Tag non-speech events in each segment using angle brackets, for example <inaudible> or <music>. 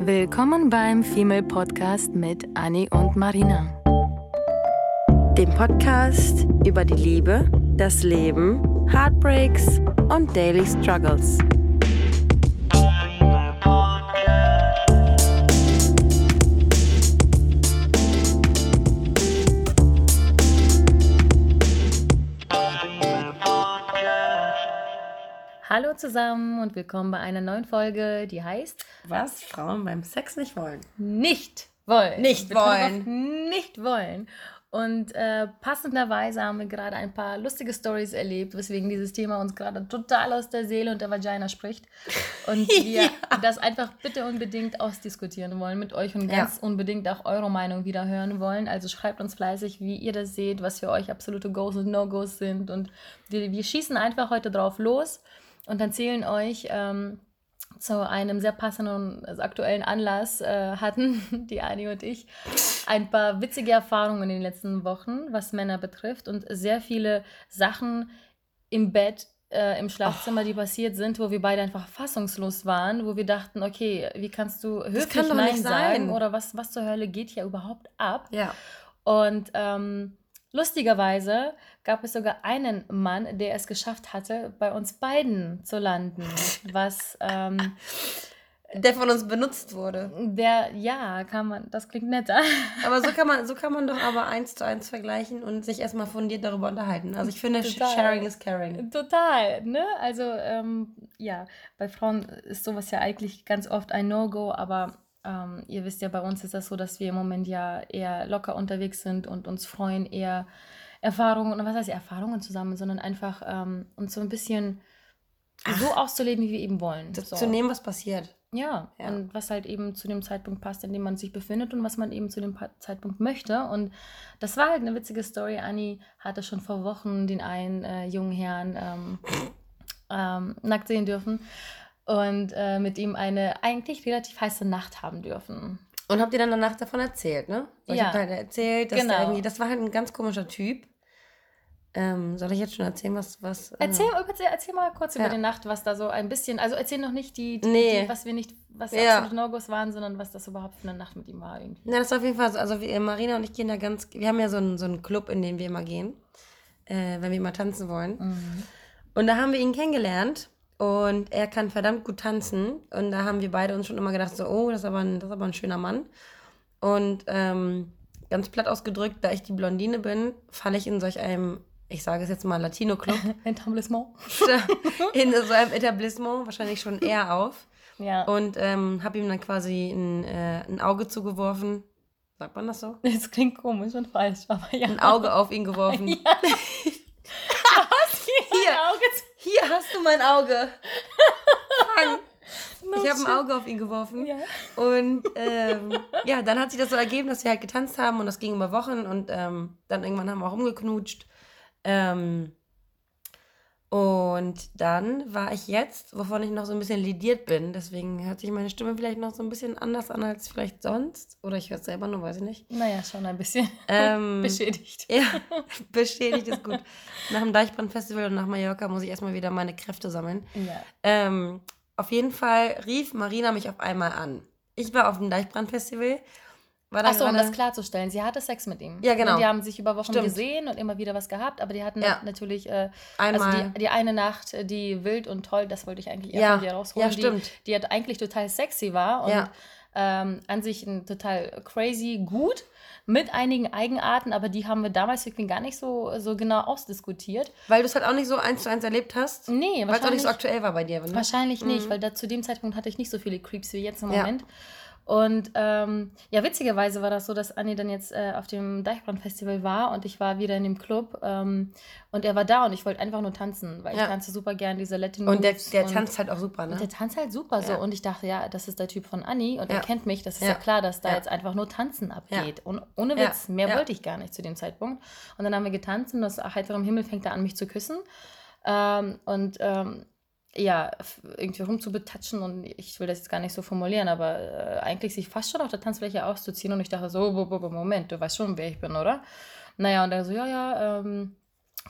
Willkommen beim Female Podcast mit Annie und Marina. Dem Podcast über die Liebe, das Leben, Heartbreaks und Daily Struggles. Hallo zusammen und willkommen bei einer neuen Folge, die heißt Was Frauen beim Sex nicht wollen. Nicht wollen. Nicht wollen. Nicht wollen. Und äh, passenderweise haben wir gerade ein paar lustige Stories erlebt, weswegen dieses Thema uns gerade total aus der Seele und der Vagina spricht. Und <laughs> wir das einfach bitte unbedingt ausdiskutieren wollen mit euch und Ja. ganz unbedingt auch eure Meinung wieder hören wollen. Also schreibt uns fleißig, wie ihr das seht, was für euch absolute Goes und No-Gos sind. Und wir, wir schießen einfach heute drauf los und erzählen euch ähm, zu einem sehr passenden, also aktuellen Anlass äh, hatten <laughs> die Ani und ich ein paar witzige Erfahrungen in den letzten Wochen, was Männer betrifft und sehr viele Sachen im Bett, äh, im Schlafzimmer, die passiert sind, wo wir beide einfach fassungslos waren, wo wir dachten, okay, wie kannst du höflich kann Nein sagen sein. oder was, was zur Hölle geht hier überhaupt ab? Ja. Und ähm, lustigerweise gab es sogar einen Mann, der es geschafft hatte, bei uns beiden zu landen. <laughs> Was ähm, Der von uns benutzt wurde. der, ja, kann man, das klingt netter. <laughs> Aber so kann man, so kann man doch aber eins zu eins vergleichen und sich erstmal fundiert darüber unterhalten. Also ich finde, Total. Sharing is caring. Total, ne? Also, ähm, ja, bei Frauen ist sowas ja eigentlich ganz oft ein No-Go, aber ähm, ihr wisst ja, bei uns ist das so, dass wir im Moment ja eher locker unterwegs sind und uns freuen, eher Erfahrungen, und was heißt Erfahrungen zusammen, sondern einfach ähm, uns so ein bisschen so auszuleben, wie wir eben wollen. So. Zu nehmen, was passiert. Ja, Ja. und was halt eben zu dem Zeitpunkt passt, in dem man sich befindet und was man eben zu dem Zeitpunkt möchte. Und das war halt eine witzige Story. Anni hatte schon vor Wochen den einen äh, jungen Herrn ähm, ähm, nackt sehen dürfen und äh, mit ihm eine eigentlich relativ heiße Nacht haben dürfen. Und habt ihr dann danach davon erzählt, ne? Weil Ich Ja. hab halt erzählt, dass Genau. irgendwie, das war halt ein ganz komischer Typ. Ähm, soll ich jetzt schon erzählen, was, was? äh, Erzähl, erzähl, erzähl mal kurz über Ja. die Nacht, was da so ein bisschen, also erzähl noch nicht die, die, Nee. die was wir nicht, was Ja. absolute No-Gos waren, sondern was das überhaupt für eine Nacht mit ihm war irgendwie. Na, das ist auf jeden Fall so. Also wir, Marina und ich gehen da ganz. Wir haben ja so einen, so einen Club, in den wir immer gehen, äh, wenn wir mal tanzen wollen. Mhm. Und da haben wir ihn kennengelernt und er kann verdammt gut tanzen. Und da haben wir beide uns schon immer gedacht, so, oh, das ist aber ein, das ist aber ein schöner Mann. Und ähm, ganz platt ausgedrückt, da ich die Blondine bin, falle ich in solch einem, ich sage es jetzt mal, Latino-Club, <laughs> Etablissement. <laughs> in so einem Etablissement wahrscheinlich schon eher auf. Ja. Und ähm, habe ihm dann quasi ein, äh, ein Auge zugeworfen. Sagt man das so? Das klingt komisch und falsch, aber ja. Ein Auge auf ihn geworfen. <laughs> Ja. Hier. Ein Auge zu- Hier hast du mein Auge. Fang. <laughs> Ich habe ein Auge auf ihn geworfen. Ja. Und ähm, <laughs> ja, dann hat sich das so ergeben, dass wir halt getanzt haben und das ging über Wochen und ähm, dann irgendwann haben wir auch rumgeknutscht. Ähm, und dann war ich jetzt, wovon ich noch so ein bisschen lidiert bin, deswegen hört sich meine Stimme vielleicht noch so ein bisschen anders an als vielleicht sonst. Oder ich höre es selber nur, weiß ich nicht. Naja, schon ein bisschen <laughs> Ähm, beschädigt. Ja, <laughs> beschädigt ist gut. Nach dem Deichbrand-Festival und nach Mallorca muss ich erstmal wieder meine Kräfte sammeln. Ja. Ähm, auf jeden Fall rief Marina mich auf einmal an. Ich war auf dem Deichbrand-Festival. War da Achso, um das klarzustellen, sie hatte Sex mit ihm. Ja, genau. Und die haben sich über Wochen Stimmt. gesehen und immer wieder was gehabt, aber die hatten Ja. natürlich, äh, Einmal. also die, die eine Nacht, äh, die wild und toll, das wollte ich eigentlich eher Ja. von dir rausholen, Ja, stimmt. Die, die hat eigentlich total sexy war und Ja. ähm, an sich ein total crazy gut mit einigen Eigenarten, aber die haben wir damals irgendwie gar nicht so, so genau ausdiskutiert. Weil du es halt auch nicht so eins zu eins erlebt hast. Nee, Weil es auch nicht so aktuell war bei dir. Ne? Wahrscheinlich nicht, weil da zu dem Zeitpunkt hatte ich nicht so viele Creeps wie jetzt im Ja. Und ähm, ja, witzigerweise war das so, dass Anni dann jetzt äh, auf dem Deichbrand-Festival war und ich war wieder in dem Club ähm, und er war da und ich wollte einfach nur tanzen, weil Ja. ich tanze super gern diese Latin Und der, der und- tanzt halt auch super, ne? und der tanzt halt super so Ja. und ich dachte, ja, das ist der Typ von Anni und Ja. er kennt mich, das ist ja, klar, dass da jetzt einfach nur Tanzen abgeht. Und ohne. Witz, mehr wollte ich gar nicht zu dem Zeitpunkt. Und dann haben wir getanzt und aus heiterem Himmel fängt er an, mich zu küssen. Ähm, und ähm, ja, irgendwie rumzubetatschen und ich will das jetzt gar nicht so formulieren, aber äh, eigentlich sich fast schon auf der Tanzfläche auszuziehen und ich dachte so, bo- bo- bo- Moment, du weißt schon, wer ich bin, oder? Naja, und er so, ja, ja, ähm,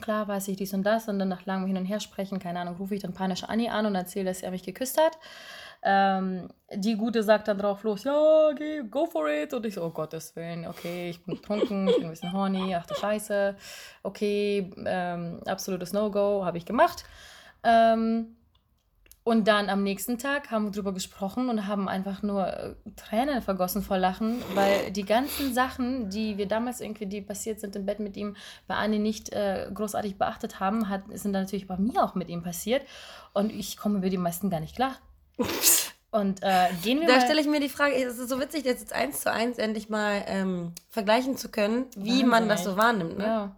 klar weiß ich dies und das und dann nach langem Hin und Her sprechen, keine Ahnung, rufe ich dann panisch Anni an und erzähle, dass er mich geküsst hat. Ähm, die Gute sagt dann drauf los, ja, geh, go for it. Und ich so, oh Gottes Willen, okay, ich bin betrunken, ich bin ein bisschen horny, ach du Scheiße. Okay, ähm, absolutes No-Go, habe ich gemacht. Ähm, und dann am nächsten Tag haben wir drüber gesprochen und haben einfach nur äh, Tränen vergossen vor Lachen, weil die ganzen Sachen, die wir damals irgendwie, die passiert sind im Bett mit ihm, bei Anni nicht äh, großartig beachtet haben, hat, sind dann natürlich bei mir auch mit ihm passiert. Und ich komme über die meisten gar nicht klar. Und äh, gehen wir Da stelle ich mir die Frage, es ist so witzig, das jetzt eins zu eins endlich mal ähm, vergleichen zu können, wie Wahnsinn, man das so wahrnimmt. Ne? Ja.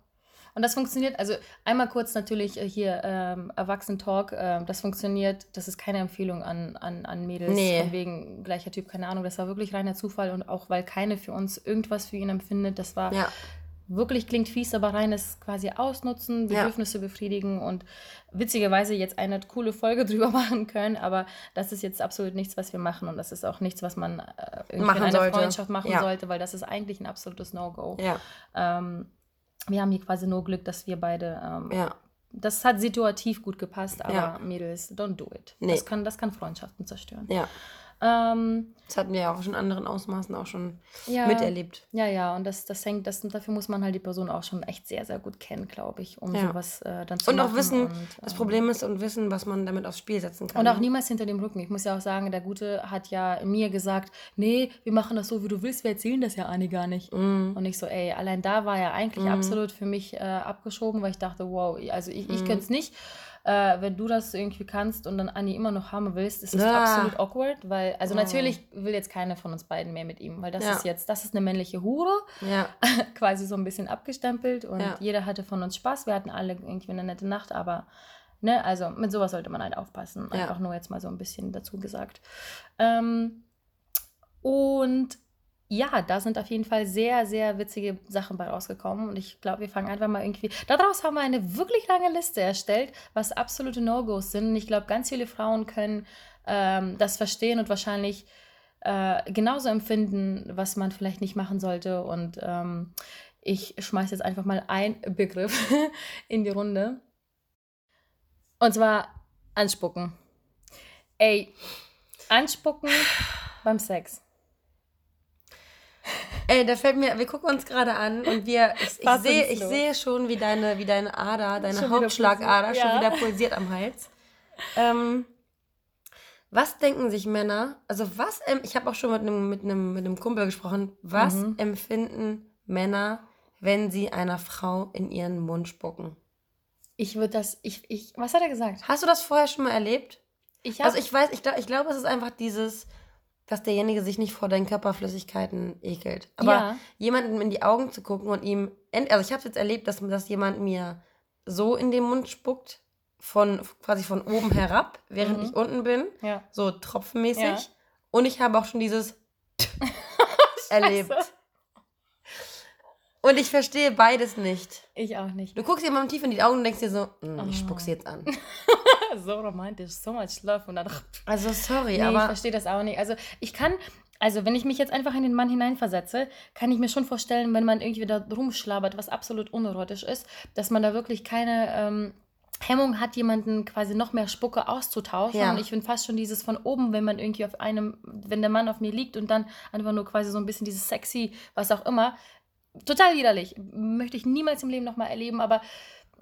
Und das funktioniert, also einmal kurz natürlich äh, hier ähm, Erwachsen-Talk, ähm, das funktioniert, das ist keine Empfehlung an, an, an Mädels, Nee. von wegen gleicher Typ, keine Ahnung, das war wirklich reiner Zufall und auch weil keine für uns irgendwas für ihn empfindet, das war Ja. wirklich klingt fies, aber reines quasi ausnutzen, Ja. Bedürfnisse befriedigen und witzigerweise jetzt eine coole Folge <laughs> drüber machen können, aber das ist jetzt absolut nichts, was wir machen und das ist auch nichts, was man äh, in einer sollte. Freundschaft machen Ja. sollte, weil das ist eigentlich ein absolutes No-Go. Ja. Ähm, wir haben hier quasi nur Glück, dass wir beide. Ähm, Ja. Das hat situativ gut gepasst, aber Ja. Mädels, don't do it. Nee. Das, kann, das kann Freundschaften zerstören. Ja. Ähm, Das hatten wir ja auch schon in anderen Ausmaßen auch schon ja, miterlebt. Ja, ja, und das, das hängt, das, dafür muss man halt die Person auch schon echt sehr, sehr gut kennen, glaube ich, um Ja. sowas äh, dann zu Und auch wissen, und, das ähm, Problem ist und wissen, was man damit aufs Spiel setzen kann. Und auch ne? niemals hinter dem Rücken. Ich muss ja auch sagen, der Gute hat ja mir gesagt, nee, wir machen das so, wie du willst, wir erzählen das ja Anni gar nicht. Mhm. Und ich so, ey, allein da war er eigentlich Mhm. absolut für mich äh, abgeschoben, weil ich dachte, wow, also ich, ich Mhm. könnte es nicht. Äh, wenn du das irgendwie kannst und dann Anni immer noch haben willst, ist es Ah. absolut awkward, weil, also Oh. natürlich will jetzt keiner von uns beiden mehr mit ihm, weil das Ja. ist jetzt, das ist eine männliche Hure, Ja. <laughs> quasi so ein bisschen abgestempelt und Ja. jeder hatte von uns Spaß, wir hatten alle irgendwie eine nette Nacht, aber ne, also mit sowas sollte man halt aufpassen, einfach nur jetzt mal so ein bisschen dazu gesagt. Ähm, und ja, da sind auf jeden Fall sehr, sehr witzige Sachen bei rausgekommen. Und ich glaube, wir fangen einfach mal irgendwie. Daraus haben wir eine wirklich lange Liste erstellt, was absolute No-Gos sind. Und ich glaube, ganz viele Frauen können ähm, das verstehen und wahrscheinlich äh, genauso empfinden, was man vielleicht nicht machen sollte. Und ähm, ich schmeiße jetzt einfach mal einen Begriff <laughs> in die Runde. Und zwar anspucken. Ey, anspucken beim Sex. Ey, da fällt mir, wir gucken uns gerade an und wir, ich, ich, sehe, ich sehe schon, wie deine, wie deine Ader, deine Schon wieder Hauptschlagader pulsiert, schon ja. wieder pulsiert am Hals. Ähm, was denken sich Männer, also was, ich habe auch schon mit einem, mit, einem, mit einem Kumpel gesprochen, was Mhm. empfinden Männer, wenn sie einer Frau in ihren Mund spucken? Ich würde das, ich, ich, was hat er gesagt? Hast du das vorher schon mal erlebt? Ich hab, Also ich weiß, ich, glaub- ich glaube, es ist einfach dieses, dass derjenige sich nicht vor deinen Körperflüssigkeiten ekelt. Aber ja, jemandem in die Augen zu gucken und ihm, also ich habe jetzt erlebt, dass, dass jemand mir so in den Mund spuckt, von quasi von oben herab, während Mhm. ich unten bin, ja. so tropfenmäßig. Ja. Und ich habe auch schon dieses <laughs> <laughs> erlebt. Und ich verstehe beides nicht. Ich auch nicht. Du guckst jemandem tief in die Augen und denkst dir so, "Mm, ich Oh. spuck's jetzt an. <laughs> so romantisch, so much love. Und dann, <laughs> Also sorry, nee, ich aber verstehe das auch nicht. Also ich kann, also wenn ich mich jetzt einfach in den Mann hineinversetze, kann ich mir schon vorstellen, wenn man irgendwie da rumschlabert, was absolut unerotisch ist, dass man da wirklich keine ähm, Hemmung hat, jemanden quasi noch mehr Spucke auszutauschen. Ja. Und ich finde fast schon dieses von oben, wenn man irgendwie auf einem, wenn der Mann auf mir liegt und dann einfach nur quasi so ein bisschen dieses sexy, was auch immer, total widerlich. Möchte ich niemals im Leben nochmal erleben, aber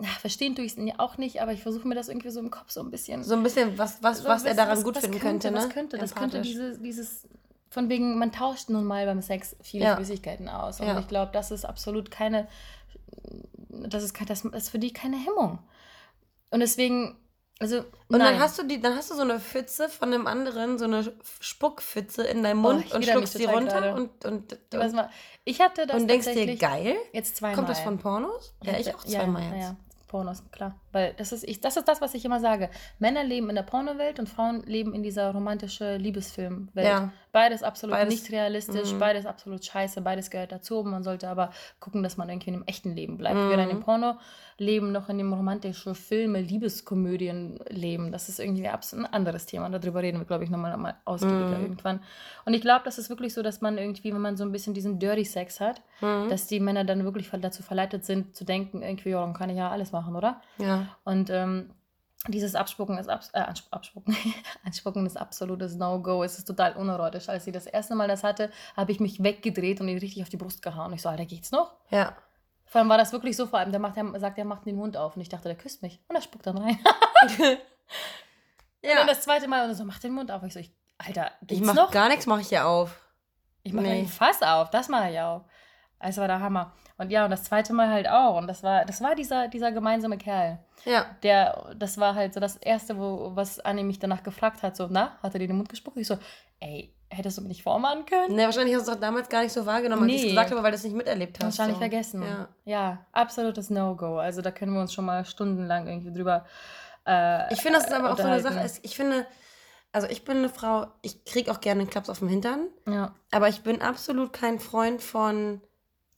ja, verstehen tue ich es auch nicht, aber ich versuche mir das irgendwie so im Kopf so ein bisschen so ein bisschen, was, was, so, was er daran was- gut was finden könnte, könnte, ne? Was könnte, das könnte diese, dieses, von wegen, man tauscht nun mal beim Sex viele Ja. Flüssigkeiten aus. Und Ja. ich glaube, das ist absolut keine, das ist, das ist für die keine Hemmung. Und deswegen, also, Und nein. dann hast du die, dann hast du so eine Pfütze von einem anderen, so eine Spuckpfütze in deinem Oh, Mund ich und schluckst die runter gerade. und, und, weißt und, mal, ich hatte das und denkst dir, geil? jetzt zweimal. Kommt das von Pornos? Ja, ich auch zweimal ja, jetzt. Ja, Pornos, klar. Weil das ist, ich, das ist das, was ich immer sage. Männer leben in der Pornowelt und Frauen leben in dieser romantischen Liebesfilmwelt. Ja. Beides absolut Beides- nicht realistisch, Mhm. beides absolut scheiße, beides gehört dazu. Man sollte aber gucken, dass man irgendwie in dem echten Leben bleibt. Mhm. Weder in dem Porno-Leben noch in dem romantischen Filme, Liebeskomödien-Leben. Das ist irgendwie ein anderes Thema. Darüber reden wir, glaube ich, nochmal mal ausgiebiger Mhm. irgendwann. Und ich glaube, das ist wirklich so, dass man irgendwie, wenn man so ein bisschen diesen Dirty Sex hat, Mhm. dass die Männer dann wirklich dazu verleitet sind, zu denken, irgendwie, ja, dann kann ich ja alles machen, oder? Ja. Und ähm, dieses Abspucken ist, abs äh, Abspucken. <laughs> Anspucken ist absolutes No-Go. Es ist total unerotisch. Als sie das erste Mal das hatte, habe ich mich weggedreht und ihn richtig auf die Brust gehauen. Ich so, Alter, geht's noch? Ja. Vor allem war das wirklich so, vor allem, der macht, der sagt, er macht den Mund auf. Und ich dachte, der küsst mich. Und er spuckt dann rein. <laughs> ja. Und das zweite Mal und er so, mach den Mund auf. Ich so, ich, Alter, Ich geht's mach noch? gar nichts, mache ich ja auf. Ich mache Nee. ein Fass auf, das mache ich auch. Es war der Hammer. Und ja, und das zweite Mal halt auch. Und das war, das war dieser, dieser gemeinsame Kerl. Ja. Der, das war halt so das Erste, wo, was Anni mich danach gefragt hat. So, na, hat er dir den Mund gespuckt? Ich so, ey, hättest du mich nicht vormachen können? Ne, wahrscheinlich hast du es auch damals gar nicht so wahrgenommen, als ich Nee. es gesagt habe, weil du es nicht miterlebt hast. Wahrscheinlich so. vergessen. Ja. ja, absolutes No-Go. Also da können wir uns schon mal stundenlang irgendwie drüber. Äh, Ich finde, das ist aber auch so eine. Sache. Ich finde, also ich bin eine Frau, ich kriege auch gerne einen Klaps auf den Hintern, Ja. aber ich bin absolut kein Freund von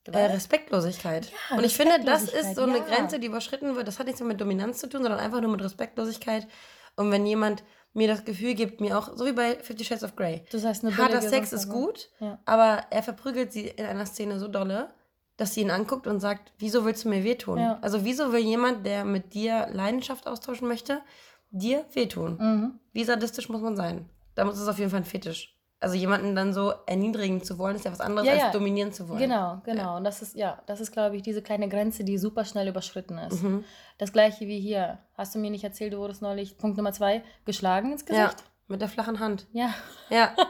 äh? Respektlosigkeit. Ja, Und ich finde, das ist so eine ja. Grenze, die überschritten wird. Das hat nichts mehr mit Dominanz zu tun, sondern einfach nur mit Respektlosigkeit. Und wenn jemand mir das Gefühl gibt, mir auch, so wie bei Fifty Shades of Grey, Du sagst eine harter Sex ist gut, Ja. aber er verprügelt sie in einer Szene so dolle, dass sie ihn anguckt und sagt, wieso willst du mir wehtun? Ja. Also wieso will jemand, der mit dir Leidenschaft austauschen möchte, dir wehtun? Mhm. Wie sadistisch muss man sein? Da muss es auf jeden Fall ein Fetisch. Also jemanden dann so erniedrigen zu wollen, ist ja was anderes Ja, als ja. dominieren zu wollen. Genau, genau. Und das ist, ja, das ist, glaube ich, diese kleine Grenze, die super schnell überschritten ist. Mhm. Das gleiche wie hier. Hast du mir nicht erzählt, du wurdest neulich, Punkt Nummer zwei, geschlagen ins Ja, Gesicht? mit der flachen Hand. Ja. Ja. <laughs>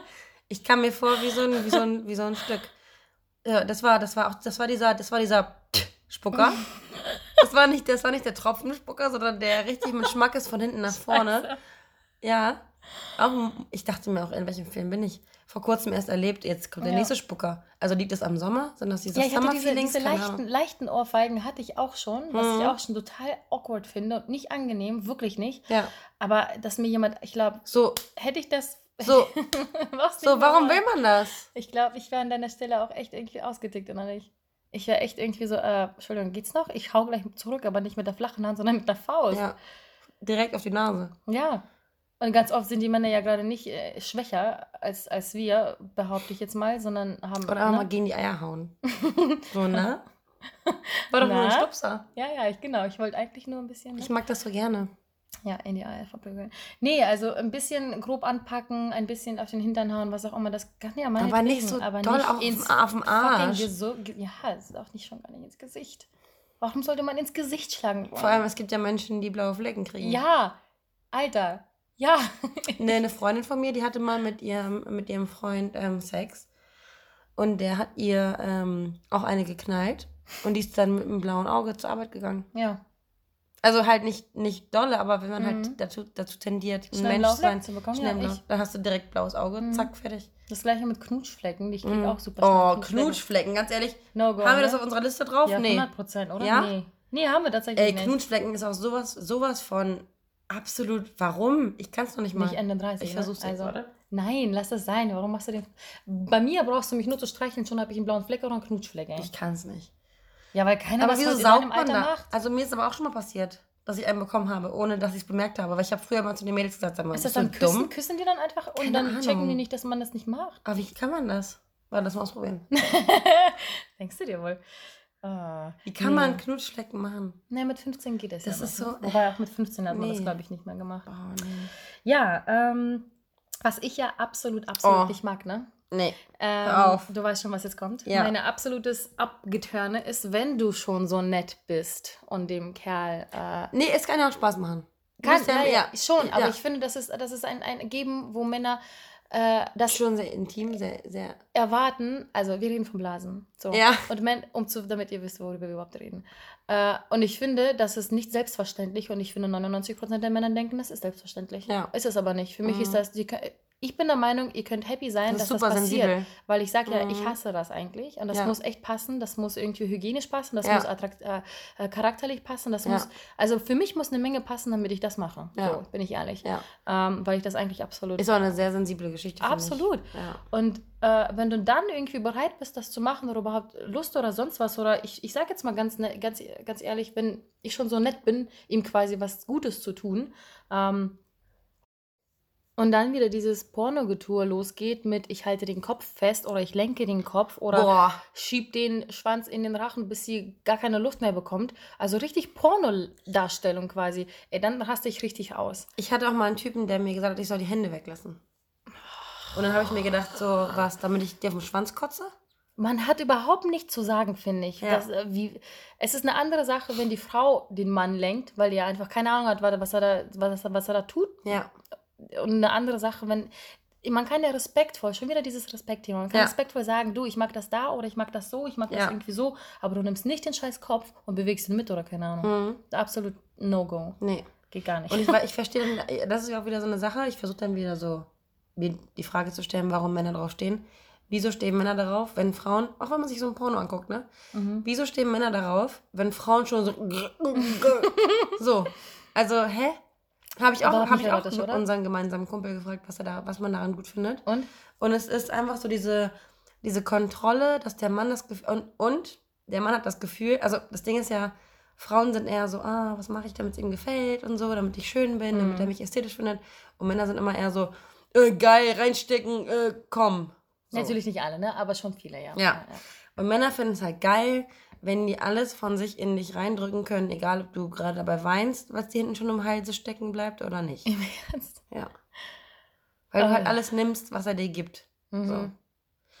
Ich kam mir vor wie so ein, wie so ein, wie so ein Stück. Ja, das war, das war auch, das war dieser, das war dieser Spucker. <laughs> Das war nicht, das war nicht der Tropfenspucker, sondern der richtig mit Schmackes von hinten nach vorne. Ja. Auch, ich dachte mir auch, in welchem Film bin ich? Vor kurzem erst erlebt, jetzt kommt der Ja. nächste Spucker. Also liegt das am Sommer? Sind das diese Ja, ich hatte diese, diese leichten, leichten Ohrfeigen hatte ich auch schon, was Mhm. ich auch schon total awkward finde und nicht angenehm, wirklich nicht. Ja. Aber dass mir jemand, ich glaube, So, hätte ich das. <laughs> so, nicht so, warum will man das? Ich glaube, ich wäre an deiner Stelle auch echt irgendwie ausgetickt innerlich. Ich wäre echt irgendwie so, äh, Entschuldigung, geht's noch? Ich hau gleich zurück, aber nicht mit der flachen Hand, sondern mit der Faust. Ja. Direkt auf die Nase. Ja. Und ganz oft sind die Männer ja gerade nicht äh, schwächer als, als wir, behaupte ich jetzt mal, sondern haben. Oder mal ne? gegen die Eier hauen. <laughs> So, ne? War doch nur ein Na? Stupser. Ja, ja, ich, genau. Ich wollte eigentlich nur ein bisschen. Ich mag das so gerne. Ja, in die Eier verprügeln. Nee, also ein bisschen grob anpacken, ein bisschen auf den Hintern hauen, was auch immer. Das kann ja mal Aber nicht so doll auf dem- auf dem Arsch. Ja, es ist auch nicht schon gar nicht ins Gesicht. Warum sollte man ins Gesicht schlagen wollen? Vor allem, es gibt ja Menschen, die blaue Flecken kriegen. Ja, Alter. Ja. <laughs> Ne, eine Freundin von mir, die hatte mal mit ihrem, mit ihrem Freund ähm, Sex. Und der hat ihr ähm, auch eine geknallt. Und die ist dann mit einem blauen Auge zur Arbeit gegangen. Ja. Also halt nicht, nicht dolle, aber wenn man Mhm. halt dazu, dazu tendiert, ein Mensch sein, zu bekommen, schnell ja, blau, ich. dann hast du direkt blaues Auge, Mhm. zack, fertig. Das gleiche mit Knutschflecken. Ich kriege Mhm. auch super Oh, Knutschflecken, ganz ehrlich. No go. haben wir ne? das auf unserer Liste drauf? Ja, nee. 100 Prozent, oder? Ja? Nee. Nee, haben wir tatsächlich Ey, nicht. Knutschflecken ist auch sowas, sowas von absolut. Warum? Ich kann es noch nicht mal. Nicht Ende 30. ich ne? versuch's jetzt, also, warte. Nein, lass das sein. Warum machst du den. Bei mir brauchst du mich nur zu streicheln, schon habe ich einen blauen Fleck oder einen Knutschfleck. Ey. Ich kann es nicht. Ja, weil keiner Aber das wieso saugt man Alter da? macht. Also mir ist aber auch schon mal passiert, dass ich einen bekommen habe, ohne dass ich es bemerkt habe. Weil ich habe früher mal zu den Mädels gesagt, sag mal, Ist das dann küssen? dumm? Küssen die dann einfach und Keine dann Ahnung. checken die nicht, dass man das nicht macht? Aber wie kann man das? Warte, das mal ausprobieren. <laughs> Denkst du dir wohl? Ah, Wie kann nee. man Knutschflecken machen? Nee, mit 15 geht es Das ja ist so- ne? Wobei auch mit 15 hat man das, Nee. glaube ich, nicht mehr gemacht. Oh, nee. Ja, ähm, was ich ja absolut, absolut Oh. nicht mag, ne? Nee. Ähm, Hör auf. Du weißt schon, was jetzt kommt. Ja. Meine absolutes Abgetörne ist, wenn du schon so nett bist und dem Kerl. Äh, Nee, es kann ja auch Spaß machen. Kann, ja, ja, schon, ja. aber ich finde, das ist, das ist ein, ein Geben, wo Männer äh, das schon sehr intim, sehr, sehr. erwarten. Also, wir reden von Blasen. So. Ja. Und Men um zu, damit ihr wisst, worüber wir überhaupt reden. Äh, und ich finde, das ist nicht selbstverständlich und ich finde, 99% der Männer denken, das ist selbstverständlich. Ja. Ist es aber nicht. Für mich Mhm. ist das, die, ich bin der Meinung, ihr könnt happy sein, Das dass das passiert. sensibel. Weil ich sage ja, Mhm. ich hasse das eigentlich. Und das Ja. muss echt passen. Das muss irgendwie hygienisch passen. Das Ja. muss äh, äh, charakterlich passen. Das Ja. muss, also für mich muss eine Menge passen, damit ich das mache. Ja. So, bin ich ehrlich. Ja. Ähm, weil ich das eigentlich absolut. Ist auch eine sehr sensible Geschichte. absolut. Und äh, wenn du dann irgendwie bereit bist, das zu machen oder überhaupt Lust oder sonst was, oder ich, ich sage jetzt mal ganz, ne- ganz, ganz ehrlich, wenn ich schon so nett bin, ihm quasi was Gutes zu tun, ähm, und dann wieder dieses Pornogetue losgeht mit, ich halte den Kopf fest oder ich lenke den Kopf oder Boah. schieb den Schwanz in den Rachen, bis sie gar keine Luft mehr bekommt. Also richtig Pornodarstellung quasi. Ey, dann raste ich richtig aus. Ich hatte auch mal einen Typen, der mir gesagt hat, ich soll die Hände weglassen. Und dann habe ich mir gedacht, so, was, damit ich dir auf den Schwanz kotze? Man hat überhaupt nichts zu sagen, finde ich. Ja. Das, äh, wie, es ist eine andere Sache, wenn die Frau den Mann lenkt, weil die einfach keine Ahnung hat, was er da, was, er- was er da tut. Ja. Und eine andere Sache, wenn. Man kann ja respektvoll, schon wieder dieses Respektthema, man kann Ja. respektvoll sagen, du, ich mag das da oder ich mag das so, ich mag das Ja. irgendwie so, aber du nimmst nicht den scheiß Kopf und bewegst ihn mit oder keine Ahnung. Mhm. Absolut No-Go. Nee. Geht gar nicht. Und ich, ich <laughs> verstehe, das ist ja auch wieder so eine Sache. Ich versuche dann wieder so, mir die Frage zu stellen, warum Männer drauf stehen. Wieso stehen Männer darauf, wenn Frauen, auch wenn man sich so ein Porno anguckt, ne? Mhm. Wieso stehen Männer darauf, wenn Frauen schon so. <laughs> <laughs> so. Also, hä? Habe ich auch, hab ich auch oder? unseren gemeinsamen Kumpel gefragt, was, er da, was man daran gut findet. Und? Und es ist einfach so diese, diese Kontrolle, dass der Mann das Gefühl. Und, und der Mann hat das Gefühl, also das Ding ist ja, Frauen sind eher so, ah, was mache ich, damit es ihm gefällt und so, damit ich schön bin, damit Mhm. er mich ästhetisch findet. Und Männer sind immer eher so, äh, geil, reinstecken, äh, komm. So. Natürlich nicht alle, ne? Aber schon viele, ja. Ja. Und Männer finden es halt geil, wenn die alles von sich in dich reindrücken können, egal ob du gerade dabei weinst, was dir hinten schon im Halse stecken bleibt oder nicht. Im Ernst? Ja. Weil du halt Ah. alles nimmst, was er dir gibt. Mhm. So.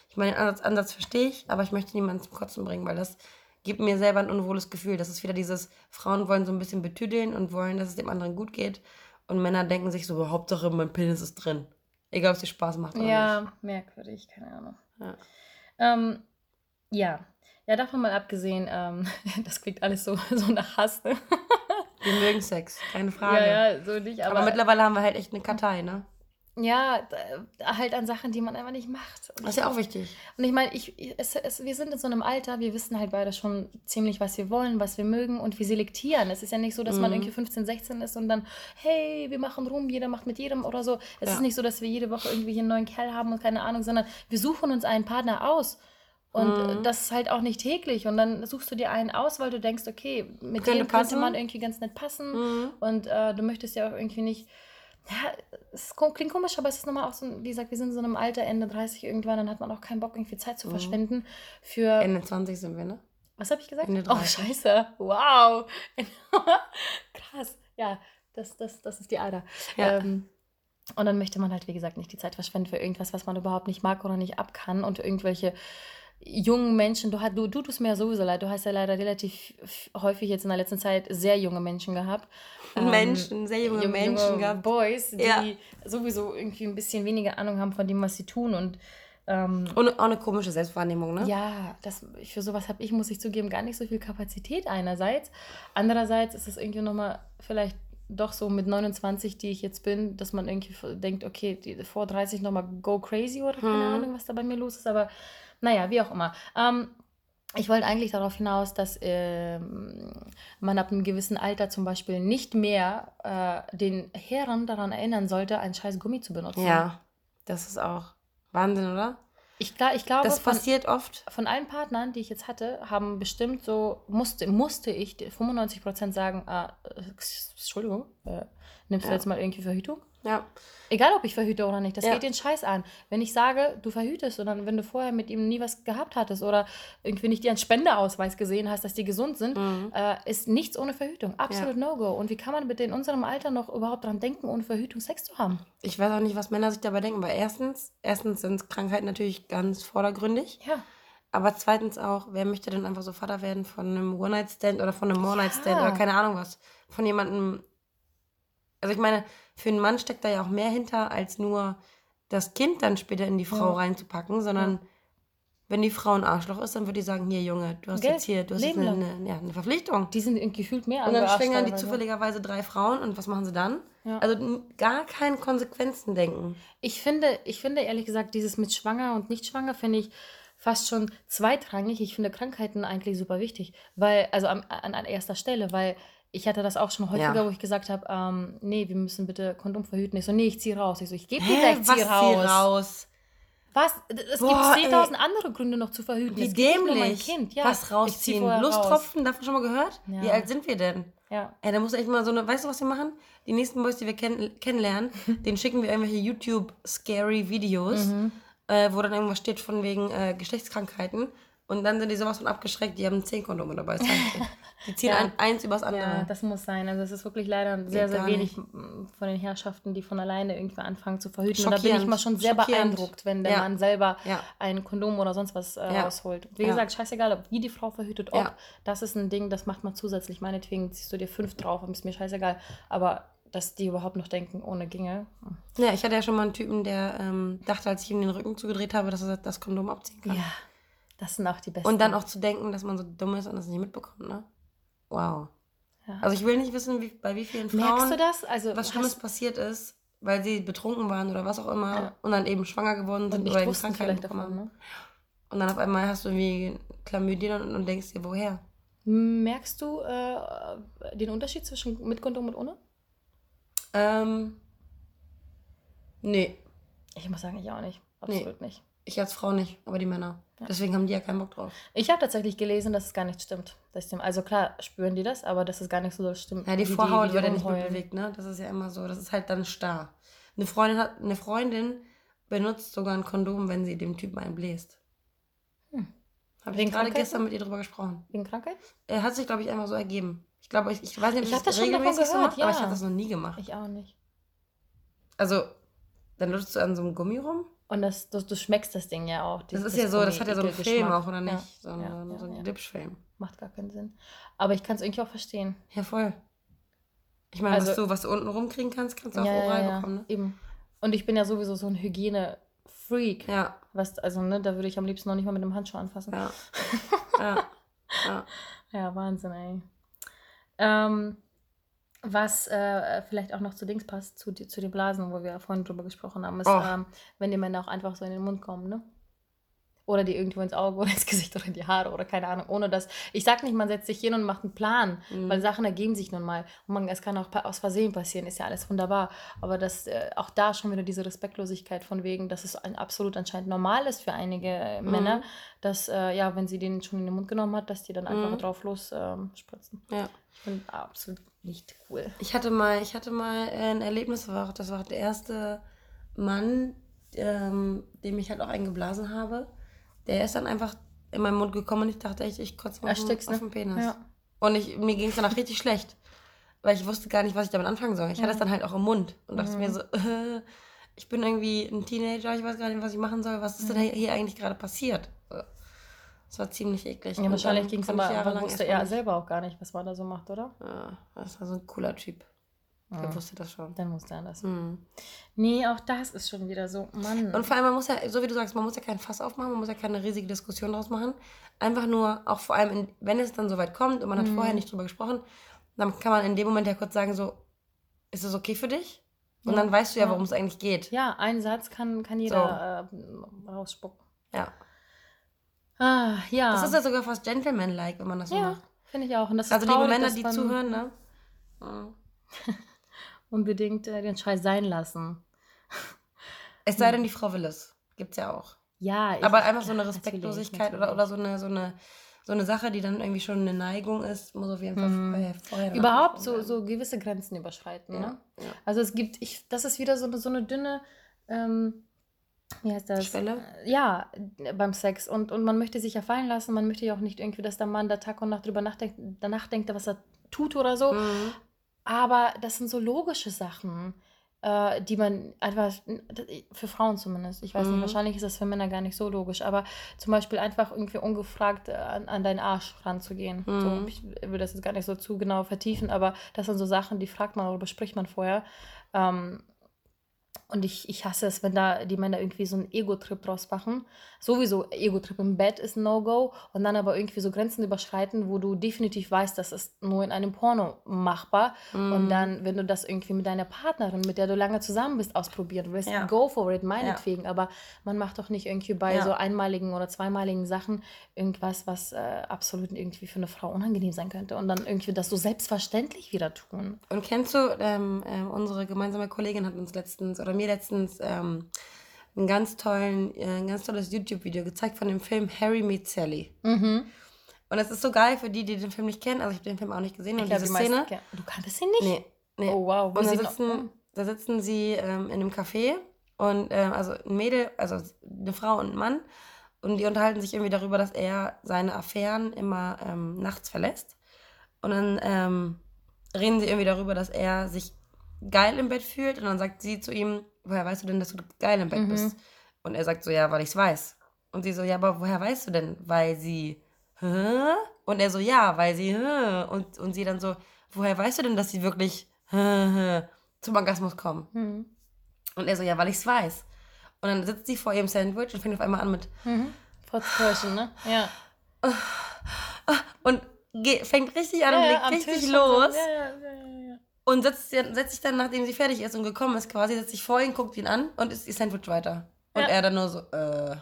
Ich meine, den Ansatz, Ansatz verstehe ich, aber ich möchte niemanden zum Kotzen bringen, weil das gibt mir selber ein unwohles Gefühl. Das ist wieder dieses, Frauen wollen so ein bisschen betüdeln und wollen, dass es dem anderen gut geht. Und Männer denken sich so, Hauptsache mein Penis ist drin. Egal, ob es dir Spaß macht oder nicht. Ja, merkwürdig, keine Ahnung. Ja. Ähm, ja. Ja, davon mal abgesehen, ähm, <laughs> das klingt alles so, <laughs> so nach Hass, ne? <laughs> Wir mögen Sex, keine Frage. Ja, ja, so nicht, aber, aber, mittlerweile haben wir halt echt eine Kartei, ne? ja, halt an Sachen, die man einfach nicht macht. Und Das ist ja auch wichtig. Und ich meine, ich, es, es, wir sind in so einem Alter, wir wissen halt beide schon ziemlich, was wir wollen, was wir mögen und wir selektieren. Es ist ja nicht so, dass man Mhm. irgendwie 15, 16 ist und dann, hey, wir machen rum, jeder macht mit jedem oder so. Es Ja. ist nicht so, dass wir jede Woche irgendwie einen neuen Kerl haben und keine Ahnung, sondern wir suchen uns einen Partner aus. Und Mhm. das ist halt auch nicht täglich. Und dann suchst du dir einen aus, weil du denkst, okay, mit Könnte dem könnte man irgendwie ganz nett passen. Mhm. Und äh, du möchtest ja auch irgendwie nicht. Ja, es klingt komisch, aber es ist nochmal auch so, wie gesagt, wir sind in so einem Alter, Ende 30 irgendwann, dann hat man auch keinen Bock, irgendwie Zeit zu Mhm. verschwenden für. Ende 20 sind wir, ne? was habe ich gesagt? Ende oh, 30. scheiße. Wow. <laughs> Krass. Ja, das, das, das ist die Ader. Ja. Ähm, und dann möchte man halt, wie gesagt, nicht die Zeit verschwenden für irgendwas, was man überhaupt nicht mag oder nicht ab kann und irgendwelche jungen Menschen, du, du, du tust mir ja sowieso leid, du hast ja leider relativ häufig jetzt in der letzten Zeit sehr junge Menschen gehabt. Ähm, Menschen, sehr junge, Menschen gehabt. Boys, die Ja. sowieso irgendwie ein bisschen weniger Ahnung haben von dem, was sie tun und ähm, Und auch eine komische Selbstwahrnehmung, ne? ja, das, für sowas habe ich, muss ich zugeben, gar nicht so viel Kapazität einerseits. Andererseits ist es irgendwie nochmal vielleicht doch so mit 29, die ich jetzt bin, dass man irgendwie denkt, okay, die, vor 30 nochmal go crazy oder keine Hm. Ahnung, was da bei mir los ist. Aber naja, wie auch immer. Ähm, ich wollte eigentlich darauf hinaus, dass ähm, man ab einem gewissen Alter zum Beispiel nicht mehr äh, den Herren daran erinnern sollte, einen scheiß Gummi zu benutzen. Ja, das ist auch Wahnsinn, oder? Ich, ich glaube, Das von, passiert oft. von allen Partnern, die ich jetzt hatte, haben bestimmt so, musste, musste ich 95% sagen, ah, äh, Entschuldigung, äh, nimmst du Ja. jetzt mal irgendwie Verhütung? Ja. Egal, ob ich verhüte oder nicht, das Ja. geht den Scheiß an. Wenn ich sage, du verhütest und dann, wenn du vorher mit ihm nie was gehabt hattest oder irgendwie nicht dir einen Spendeausweis gesehen hast, dass die gesund sind, Mhm. äh, ist nichts ohne Verhütung. Absolut No-Go. Und wie kann man bitte in unserem Alter noch überhaupt dran denken, ohne Verhütung Sex zu haben? Ich weiß auch nicht, was Männer sich dabei denken, weil erstens, erstens sind Krankheiten natürlich ganz vordergründig, Ja. aber zweitens auch, wer möchte denn einfach so Vater werden von einem One-Night-Stand oder von einem One-Night-Stand Ja. oder keine Ahnung was, von jemandem, also ich meine, für einen Mann steckt da ja auch mehr hinter, als nur das Kind dann später in die Frau Ja. reinzupacken, sondern Wenn die Frau ein Arschloch ist, dann würde ich sagen, hier Junge, du hast Gell? jetzt hier, du hast jetzt eine, eine, ja, eine Verpflichtung. Die sind gefühlt mehr Und dann schwängern die zufälligerweise drei Frauen und was machen sie dann? Ja. Also gar keine Konsequenzen denken. Ich finde, ich finde ehrlich gesagt, dieses mit schwanger und nicht schwanger finde ich fast schon zweitrangig. Ich finde Krankheiten eigentlich super wichtig, weil, also an, an, an erster Stelle, weil ich hatte das auch schon häufiger, Ja. wo ich gesagt habe, ähm, nee, wir müssen bitte Kondom verhüten. Ich so, nee, ich ziehe raus. Ich so, ich gebe dir gleich, was zieh zieh raus. raus? Was? Es Boah, gibt 10.000 andere Gründe noch zu verhüten. Wie es dämlich. Kind. Ja, was ich zieh rausziehen? Lusttropfen, davon schon mal gehört? Ja. Wie alt sind wir denn? Ja. Ey, da muss echt mal so eine, weißt du, was wir machen? Die nächsten Boys, die wir kenn kennenlernen, <laughs> denen schicken wir irgendwelche YouTube-Scary-Videos, Mhm. äh, wo dann irgendwas steht von wegen äh, Geschlechtskrankheiten. Und dann sind die sowas von abgeschreckt, die haben zehn Kondome dabei. Die ziehen Ja. ein, eins übers andere. Ja, das muss sein. Also es ist wirklich leider sehr, sehr gar wenig m, von den Herrschaften, die von alleine irgendwie anfangen zu verhüten. Und da bin ich mal schon sehr beeindruckt, wenn der Ja. Mann selber Ja. ein Kondom oder sonst was äh, rausholt. Wie gesagt, scheißegal, ob wie die Frau verhütet, ob. Das ist ein Ding, das macht man zusätzlich. Meinetwegen ziehst du dir fünf drauf, ist mir scheißegal. Aber dass die überhaupt noch denken, ohne ginge. hm. Ja, ich hatte ja schon mal einen Typen, der ähm, dachte, als ich ihm den Rücken zugedreht habe, dass er das Kondom abziehen kann. Ja, das sind auch die besten. Und dann auch zu denken, dass man so dumm ist und das nicht mitbekommt, ne? Wow. Ja. Also ich will nicht wissen, wie, bei wie vielen Frauen Merkst du das? Also, was Schlimmes passiert ist, weil sie betrunken waren oder was auch immer Ja. und dann eben schwanger geworden sind oder eben Krankheiten vielleicht bekommen davon, ne? Und dann auf einmal hast du irgendwie Chlamydien und, und denkst dir, woher? Merkst du äh, den Unterschied zwischen mit Kondom und ohne? Ähm, nee, Ich muss sagen, ich auch nicht. Absolut nicht. ich als Frau nicht, aber die Männer. Ja. Deswegen haben die ja keinen Bock drauf. Ich habe tatsächlich gelesen, dass es gar nicht stimmt. Also klar spüren die das, aber dass es gar nicht so stimmt. Ja, die Vorhaut wird ja nicht mehr bewegt, ne? Das ist ja immer so. Das ist halt dann starr. Eine Freundin hat, eine Freundin benutzt sogar ein Kondom, wenn sie dem Typen einen bläst. Hm. Habe ich gerade gestern mit ihr drüber gesprochen. Wegen Krankheit? Er hat sich, glaube ich, einfach so ergeben. Ich glaube, ich, ich weiß nicht, ob Ich ich hab das schon regelmäßig so gehört, mache, aber ich ja. habe das noch nie gemacht. Ich auch nicht. Also, dann lutschst du an so einem Gummi rum. Und das, du, du schmeckst das Ding ja auch. Das dieses ist ja so, das hat ja so einen. Film auch, oder nicht? Ja, So, eine, ja, so ja, ein ja. Dipschfilm. Macht gar keinen Sinn. Aber ich kann es irgendwie auch verstehen. Ja, voll. Ich meine, Also- was, du, was du unten rumkriegen kannst, kannst du auch ja, ja, oral bekommen, ne? eben. Und ich bin ja sowieso so ein Hygiene-Freak. Ja, Was, also, ne, da würde ich am liebsten noch nicht mal mit einem Handschuh anfassen. ja. <laughs> ja. ja. Ja, Wahnsinn, ey. Ähm, was äh, vielleicht auch noch zu Dings passt, zu, zu den Blasen, wo wir vorhin drüber gesprochen haben, ist, ähm, wenn die Männer auch einfach so in den Mund kommen, ne? Oder die irgendwo ins Auge oder <laughs> ins Gesicht oder in die Haare oder keine Ahnung, ohne dass. Ich sag nicht, man setzt sich hin und macht einen Plan, Mhm. weil Sachen ergeben sich nun mal. Und man, es kann auch aus Versehen passieren, ist ja alles wunderbar. Aber dass äh, auch da schon wieder diese Respektlosigkeit von wegen, dass es ein, absolut anscheinend normal ist für einige äh, Männer, Mhm. dass, äh, ja, wenn sie den schon in den Mund genommen hat, dass die dann einfach Mhm. drauf los ähm, spritzen. ja. Ich finde absolut nicht cool. Ich hatte mal, ich hatte mal äh, ein Erlebnis, das war, der erste Mann, ähm, dem ich halt auch eingeblasen habe. Der ist dann einfach in meinen Mund gekommen und ich dachte echt, ich kotze mal auf, Erstickst, auf ne? den Penis. Ja. Und ich, mir ging es danach richtig schlecht, weil ich wusste gar nicht, was ich damit anfangen soll. Ich hatte es dann halt auch im Mund und dachte Mhm. mir so, äh, <laughs> ich bin irgendwie ein Teenager, ich weiß gar nicht, was ich machen soll. Was ist denn Mhm. hier eigentlich gerade passiert? So. Das war ziemlich eklig. Ja, wahrscheinlich ging es aber, aber wusste er selber auch gar nicht, was man da so macht, oder? Ja, das war so ein cooler Typ. Der Ja. wusste das schon. Dann wusste er das. Mhm. Nee, auch das ist schon wieder so, Mann. Und vor allem, man muss ja, so wie du sagst, man muss ja kein Fass aufmachen, man muss ja keine riesige Diskussion daraus machen. Einfach nur, auch vor allem, in, wenn es dann soweit kommt und man hat Mhm. vorher nicht drüber gesprochen, dann kann man in dem Moment ja kurz sagen, so, ist es okay für dich? Und Ja, dann weißt du ja, worum es eigentlich geht. ja, ein Satz kann, kann jeder äh, rausspucken. Ja. Ah, ja. Das ist ja sogar fast Gentleman-like, wenn man das so ja, macht. finde ich auch. Und das ist Also liebe traurig, Männer, die zuhören, ne? <laughs> Unbedingt äh, den Scheiß sein lassen. <laughs> Es sei denn, die Frau will es. Gibt's ja auch. Ja, ich, Aber einfach so eine klar, natürlich, Respektlosigkeit oder, natürlich. oder so eine, so eine so eine Sache, die dann irgendwie schon eine Neigung ist, muss auf jeden Fall Mhm. vorher, Überhaupt so, so gewisse Grenzen überschreiten. Ne? Ja, ja. Also es gibt, ich, das ist wieder so, eine- so eine dünne, ähm, wie heißt das? Schwelle? Ja, beim Sex. Und, und man möchte sich ja fallen lassen. Man möchte ja auch nicht irgendwie, dass der Mann da Tag und Nacht drüber nachdenkt, danach denkt, was er tut oder so. Mhm. Aber das sind so logische Sachen, äh, die man einfach, für Frauen zumindest, ich weiß Mhm. nicht, wahrscheinlich ist das für Männer gar nicht so logisch, aber zum Beispiel einfach irgendwie ungefragt äh, an, an deinen Arsch ranzugehen. So, Mhm. ich will das jetzt gar nicht so zu genau vertiefen, aber das sind so Sachen, die fragt man oder bespricht man vorher. Ähm, Und ich, ich hasse es, wenn da die Männer irgendwie so einen Ego-Trip draus machen. Sowieso Ego-Trip im Bett ist ein No-Go. Und dann aber irgendwie so Grenzen überschreiten, wo du definitiv weißt, das ist nur in einem Porno machbar. Mhm. Und dann, wenn du das irgendwie mit deiner Partnerin, mit der du lange zusammen bist, ausprobieren willst, Ja. go for it, meinetwegen. Aber man macht doch nicht irgendwie bei Ja. so einmaligen oder zweimaligen Sachen irgendwas, was äh, absolut irgendwie für eine Frau unangenehm sein könnte. Und dann irgendwie das so selbstverständlich wieder tun. Und kennst du, ähm, ähm, unsere gemeinsame Kollegin hat uns letztens, oder mir letztens, ähm, einen ganz tollen, äh, ein ganz tolles YouTube-Video gezeigt von dem Film Harry Meets Sally. Mhm. Und es ist so geil für die, die den Film nicht kennen. Also ich habe den Film auch nicht gesehen. Und Ich glaube, diese die meisten Szene. kennen- Du kanntest ihn nicht? Nee, nee. Oh, wow. Wo Und da sitzen, da sitzen sie ähm, in einem Café und ähm, also ein Mädel, also eine Frau und ein Mann. Und die unterhalten sich irgendwie darüber, dass er seine Affären immer ähm, nachts verlässt. Und dann ähm, reden sie irgendwie darüber, dass er sich geil im Bett fühlt. Und dann sagt sie zu ihm, woher weißt du denn, dass du geil im Bett Mhm. bist? Und er sagt so, ja, weil ich es weiß. Und sie so, ja, aber woher weißt du denn? Weil sie, hä? Und er so, ja, weil sie, hä? Und, und sie dann so, woher weißt du denn, dass sie wirklich hä, zum Orgasmus kommen? Mhm. Und er so, ja, weil ich es weiß. Und dann sitzt sie vor ihrem Sandwich und fängt auf einmal an mit, Mhm. Frustration, ne? Ja. und fängt richtig an und legt richtig los. So. Ja, ja, ja, ja, ja. Und setzt, setzt sich dann, nachdem sie fertig ist und gekommen ist, quasi, setzt sich vor ihn, guckt ihn an und isst ihr Sandwich weiter. Und Ja. er dann nur so, äh,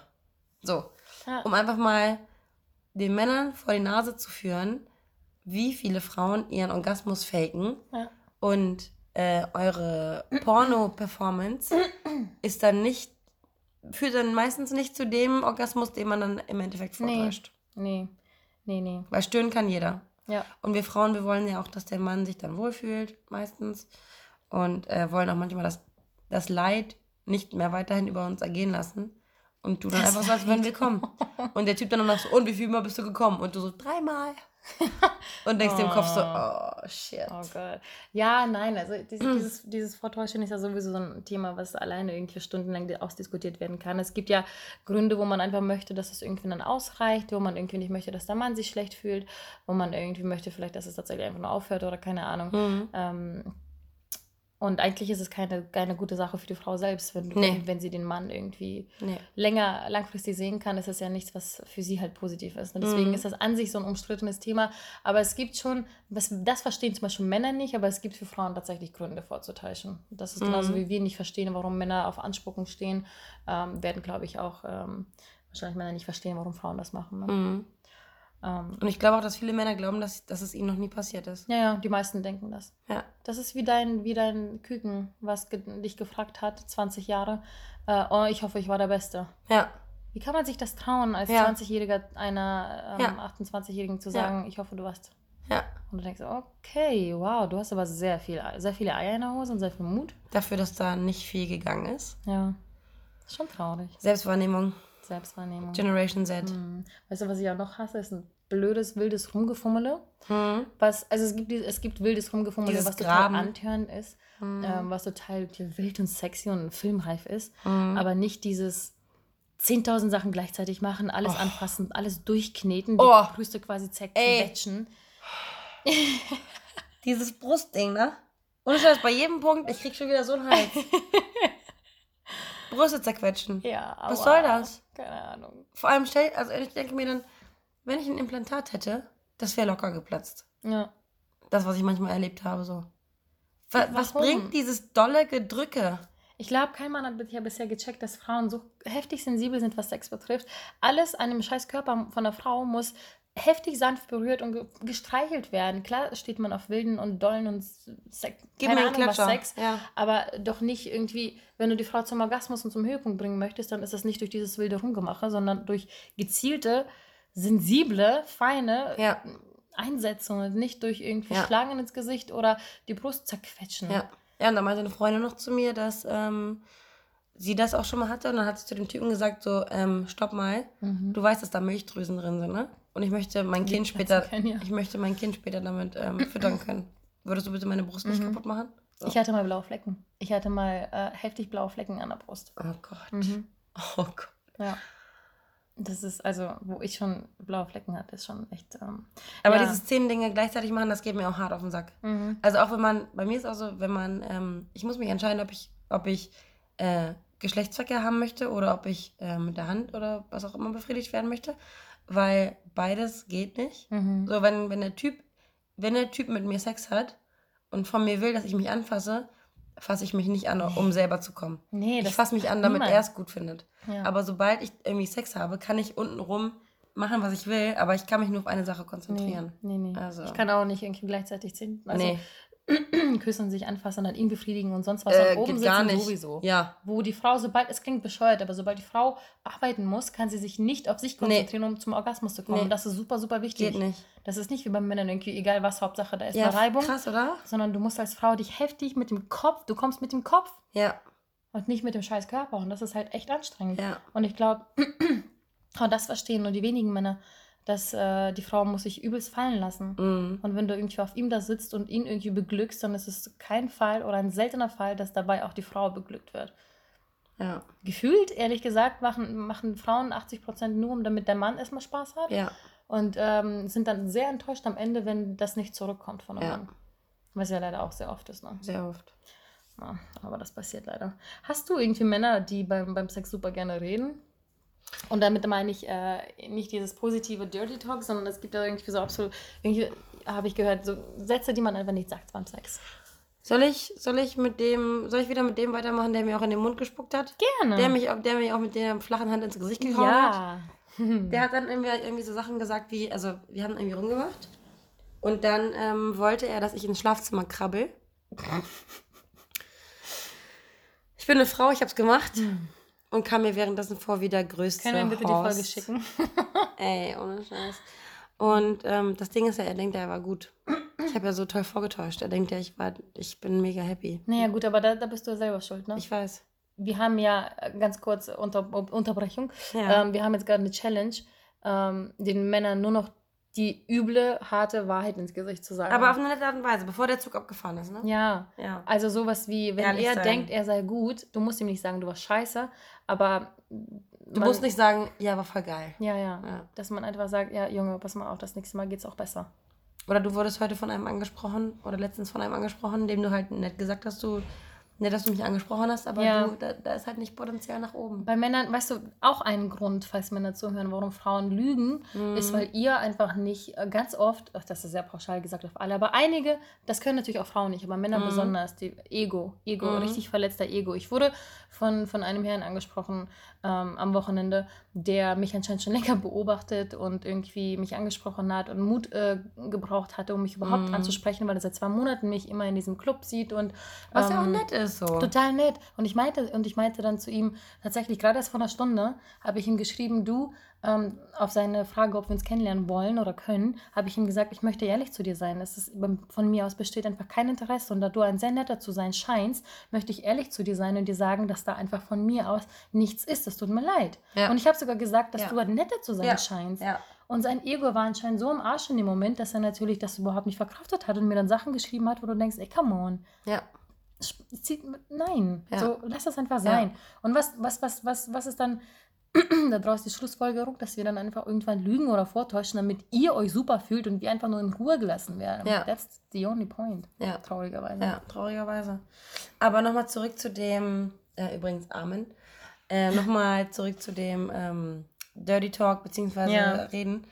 so. Ja. Um einfach mal den Männern vor die Nase zu führen, wie viele Frauen ihren Orgasmus faken. Ja. Und äh, eure Porno-Performance <clears throat> ist dann nicht, führt dann meistens nicht zu dem Orgasmus, den man dann im Endeffekt Nee. vortäuscht. Nee. Nee, nee. Weil stören kann jeder. Ja. Und wir Frauen, wir wollen ja auch, dass der Mann sich dann wohlfühlt, meistens. Und äh, wollen auch manchmal das, das Leid nicht mehr weiterhin über uns ergehen lassen. Und du dann Das einfach so, als würden wir kommen. Und der Typ dann noch so, und wie viel Mal bist du gekommen? Und du so, dreimal. <laughs> Und denkst dir im Kopf so, oh, shit. Oh Gott. Ja, nein, also dieses, dieses, dieses Vortäuschen ist ja sowieso so ein Thema, was alleine irgendwie stundenlang ausdiskutiert werden kann. Es gibt ja Gründe, wo man einfach möchte, dass es irgendwie dann ausreicht, wo man irgendwie nicht möchte, dass der Mann sich schlecht fühlt, wo man irgendwie möchte vielleicht, dass es tatsächlich einfach nur aufhört oder keine Ahnung. Mhm. Ähm, und eigentlich ist es keine, keine gute Sache für die Frau selbst, wenn, Nee. wenn, wenn sie den Mann irgendwie Nee. länger, langfristig sehen kann, ist das ja nichts, was für sie halt positiv ist. Und deswegen Mhm. ist das an sich so ein umstrittenes Thema. Aber es gibt schon, das, das verstehen zum Beispiel Männer nicht, aber es gibt für Frauen tatsächlich Gründe vorzutäuschen. Das ist genauso Mhm. wie wir nicht verstehen, warum Männer auf Anspucken stehen, ähm, werden, glaube ich, auch ähm, wahrscheinlich Männer nicht verstehen, warum Frauen das machen. Ne? Mhm. Ähm, Und ich glaube auch, dass viele Männer glauben, dass, dass es ihnen noch nie passiert ist. ja, ja, die meisten denken das. Ja. Das ist wie dein, wie dein Küken, was ge dich gefragt hat, 20 Jahre. Äh, oh, ich hoffe, ich war der Beste. Ja. Wie kann man sich das trauen, als Ja. 20-Jähriger einer ähm, Ja. 28-Jährigen zu Ja. sagen, ich hoffe, du warst. Ja. Und du denkst, okay, wow, du hast aber sehr viel, sehr viele Eier in der Hose und sehr viel Mut. Dafür, dass da nicht viel gegangen ist. Ja. Ist schon traurig. Selbstwahrnehmung, Selbstwahrnehmung. Generation Z. Hm. Weißt du, was ich auch noch hasse, ist ein blödes, wildes Rumgefummele. Mhm. Was, also es gibt, es gibt wildes Rumgefummele, Dieses was Graben. total antörend ist, Mhm. ähm, was total wild und sexy und filmreif ist, Mhm. aber nicht dieses 10.000 Sachen gleichzeitig machen, alles Oh. anfassen, alles durchkneten, die Oh. Brüste quasi zerquetschen. <laughs> Dieses Brustding, ne? Und Scheiß, bei jedem Punkt, ich krieg schon wieder so einen Hals. <laughs> Brüste zerquetschen. Ja, Was soll das? Keine Ahnung. Vor allem, stell, also ich denke mir dann, wenn ich ein Implantat hätte, das wäre locker geplatzt. Ja. Das, was ich manchmal erlebt habe, so. Wa- Was Warum? bringt dieses dolle Gedrücke? Ich glaube, kein Mann hat ja bisher gecheckt, dass Frauen so heftig sensibel sind, was Sex betrifft. Alles an dem scheiß Körper von der Frau muss heftig sanft berührt und ge gestreichelt werden. Klar steht man auf wilden und dollen und Sex, Gib keine Ahnung, was. Sex, Ja. aber doch nicht irgendwie, wenn du die Frau zum Orgasmus und zum Höhepunkt bringen möchtest, dann ist das nicht durch dieses wilde Rumgemache, sondern durch gezielte, sensible, feine Ja. Einsetzungen, nicht durch irgendwie Ja. Schlagen ins Gesicht oder die Brust zerquetschen. Ja. Ja, und da meinte eine Freundin noch zu mir, dass ähm, sie das auch schon mal hatte. Und dann hat sie zu dem Typen gesagt, so, ähm, stopp mal, Mhm. du weißt, dass da Milchdrüsen drin sind, ne? Und ich möchte mein Die Kind später, können, ja. ich möchte mein Kind später damit ähm, <laughs> füttern können. Würdest du bitte meine Brust nicht Mhm. kaputt machen? So. Ich hatte mal blaue Flecken. Ich hatte mal äh, heftig blaue Flecken an der Brust. oh Gott. Mhm. Oh Gott. Ja. Das ist also, wo ich schon blaue Flecken hatte, ist schon echt. Ähm, Aber ja. diese zehn Dinge gleichzeitig machen, das geht mir auch hart auf den Sack. Mhm. Also auch wenn man, bei mir ist auch so, wenn man, ähm, ich muss mich entscheiden, ob ich, ob ich äh, Geschlechtsverkehr haben möchte oder ob ich äh, mit der Hand oder was auch immer befriedigt werden möchte. Weil beides geht nicht. Mhm. So, wenn, wenn der Typ, wenn der Typ mit mir Sex hat und von mir will, dass ich mich anfasse, fasse ich mich nicht an, um selber zu kommen. Nee, ich fasse mich an, damit er es gut findet. Ja. Aber sobald ich irgendwie Sex habe, kann ich untenrum machen, was ich will, aber ich kann mich nur auf eine Sache Nee, konzentrieren. nee, nee. Also- Ich kann auch nicht irgendwie gleichzeitig ziehen. Also nee, <clears throat> küssen, sich anfassen, dann ihn befriedigen und sonst was. äh, und oben geht sitzen gar nicht. sowieso. Ja, Wo die Frau, sobald, es klingt bescheuert, aber sobald die Frau arbeiten muss, kann sie sich nicht auf sich konzentrieren, um zum Orgasmus zu kommen. Nee. Das ist super, super wichtig. geht nicht. Das ist nicht wie bei Männern irgendwie, egal was, Hauptsache da ist Ja, Reibung. krass, oder? Sondern du musst als Frau dich heftig mit dem Kopf, du kommst mit dem Kopf Ja, und nicht mit dem scheiß Körper. Und das ist halt echt anstrengend. ja. Und ich glaube, <clears throat> und das verstehen nur die wenigen Männer, dass äh, die Frau muss sich übelst fallen lassen. Mhm. Und wenn du irgendwie auf ihm da sitzt und ihn irgendwie beglückst, dann ist es kein Fall oder ein seltener Fall, dass dabei auch die Frau beglückt wird. Ja, Gefühlt, ehrlich gesagt, machen, machen Frauen 80% nur, um damit der Mann erstmal Spaß hat. ja, Und ähm, sind dann sehr enttäuscht am Ende, wenn das nicht zurückkommt von einem Ja. Mann. Was ja leider auch sehr oft ist. Ne? sehr oft. Ja, aber das passiert leider. Hast du irgendwie Männer, die beim, beim Sex super gerne reden? Und damit meine ich äh, nicht dieses positive Dirty Talk, sondern es gibt ja irgendwie so absolut, irgendwie habe ich gehört, so Sätze, die man einfach nicht sagt beim Sex. Soll ich, soll ich mit dem, soll ich wieder mit dem weitermachen, der mir auch in den Mund gespuckt hat? Gerne. Der mich, auch- der mich auch mit der flachen Hand ins Gesicht gehauen hat? ja. <laughs> Der hat dann irgendwie, irgendwie so Sachen gesagt wie, also wir haben irgendwie rumgemacht und dann ähm, wollte er, dass ich ins Schlafzimmer krabbel. <laughs> Ich bin eine Frau, ich hab's gemacht und kam mir währenddessen vor wie der größte Können wir bitte die Horst. Folge schicken? <laughs> Ey, ohne Scheiß. Und ähm, das Ding ist ja, er denkt, er war gut. Ich habe ja so toll vorgetäuscht. Er denkt ja, ich war, ich bin mega happy. naja, gut, aber da, da bist du selber schuld, ne? Ich weiß. wir haben ja äh, ganz kurz unter, Unterbrechung. Ja. Ähm, wir haben jetzt gerade eine Challenge, ähm, den Männern nur noch die üble, harte Wahrheit ins Gesicht zu sagen. Aber auf eine nette Art und Weise, bevor der Zug abgefahren ist, ne? ja. Ja. Also sowas wie, wenn Ehrlich er sein. denkt, er sei gut, du musst ihm nicht sagen, du warst scheiße, aber Du musst nicht sagen, ja, war voll geil. Ja, ja, Ja. Dass man einfach sagt, ja, Junge, pass mal auf, das nächste Mal geht's auch besser. Oder du wurdest heute von einem angesprochen oder letztens von einem angesprochen, dem du halt nett gesagt hast, du nett, dass du mich angesprochen hast, aber Ja. du, da, da ist halt nicht Potenzial nach oben. Bei Männern, weißt du, auch ein Grund, falls Männer zuhören, warum Frauen lügen, Mhm. ist, weil ihr einfach nicht äh, ganz oft, ach, das ist sehr pauschal gesagt auf alle, aber einige, das können natürlich auch Frauen nicht, aber Männer Mhm. besonders, die Ego, Ego, Mhm. richtig verletzter Ego. Ich wurde von, von einem Herrn angesprochen ähm, am Wochenende, der mich anscheinend schon <laughs> länger beobachtet und irgendwie mich angesprochen hat und Mut äh, gebraucht hatte, um mich überhaupt Mhm. anzusprechen, weil er seit zwei Monaten mich immer in diesem Club sieht und Was ja auch ähm, nett ist so. Total nett. Und ich meinte, und ich meinte dann zu ihm, tatsächlich, gerade erst vor einer Stunde, habe ich ihm geschrieben, du, ähm, auf seine Frage, ob wir uns kennenlernen wollen oder können, habe ich ihm gesagt, ich möchte ehrlich zu dir sein. Es ist, von mir aus besteht einfach kein Interesse. Und da du ein sehr netter zu sein scheinst, möchte ich ehrlich zu dir sein und dir sagen, dass da einfach von mir aus nichts ist. Es tut mir leid. Ja. Und ich habe sogar gesagt, dass Ja. du ein netter zu sein Ja. scheinst. Ja. Und sein Ego war anscheinend so im Arsch in dem Moment, dass er natürlich das überhaupt nicht verkraftet hat und mir dann Sachen geschrieben hat, wo du denkst, ey, come on. Ja. Nein, Ja. so lass das einfach sein. Und was, was, was, was, was ist dann daraus die Schlussfolgerung, dass wir dann einfach irgendwann lügen oder vortäuschen, damit ihr euch super fühlt und wir einfach nur in Ruhe gelassen werden. Ja. That's the only point. Ja. Traurigerweise. Ja, traurigerweise. Aber nochmal zurück zu dem, äh, übrigens Amen, äh, <laughs> nochmal zurück zu dem ähm, Dirty Talk beziehungsweise Ja. Reden.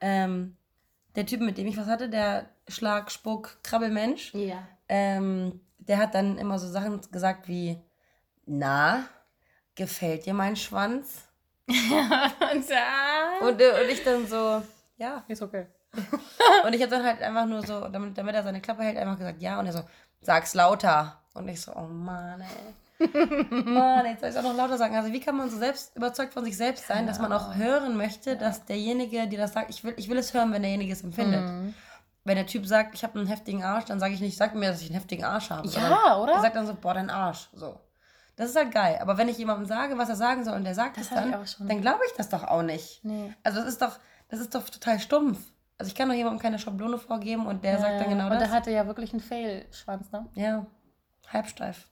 Ähm, der Typ, mit dem ich was hatte, der Schlag, Spuck, Krabbelmensch, Ja. ähm, der hat dann immer so Sachen gesagt wie, na, gefällt dir mein Schwanz? Und, äh, und ich dann so, ja. ist okay. <laughs> Und ich habe dann halt einfach nur so, damit, damit er seine Klappe hält, einfach gesagt, ja. Und er so, sag's lauter. Und ich so, oh Mann, ey. <laughs> Mann, jetzt soll ich auch noch lauter sagen. Also wie kann man so selbst überzeugt von sich selbst sein, dass man auch hören möchte, dass derjenige, der das sagt, ich will, ich will es hören, wenn derjenige es empfindet. Mhm. Wenn der Typ sagt, ich habe einen heftigen Arsch, dann sage ich nicht, sag mir, dass ich einen heftigen Arsch habe. Ja, oder? Er sagt dann so, boah, dein Arsch. So. Das ist halt geil. Aber wenn ich jemandem sage, was er sagen soll und der sagt Das es dann, dann glaube ich das doch auch nicht. Nee. Also das ist doch, das ist doch total stumpf. Also ich kann doch jemandem keine Schablone vorgeben und der sagt dann genau Und das. er hatte ja wirklich einen Fail-Schwanz, ne? ja, halbsteif.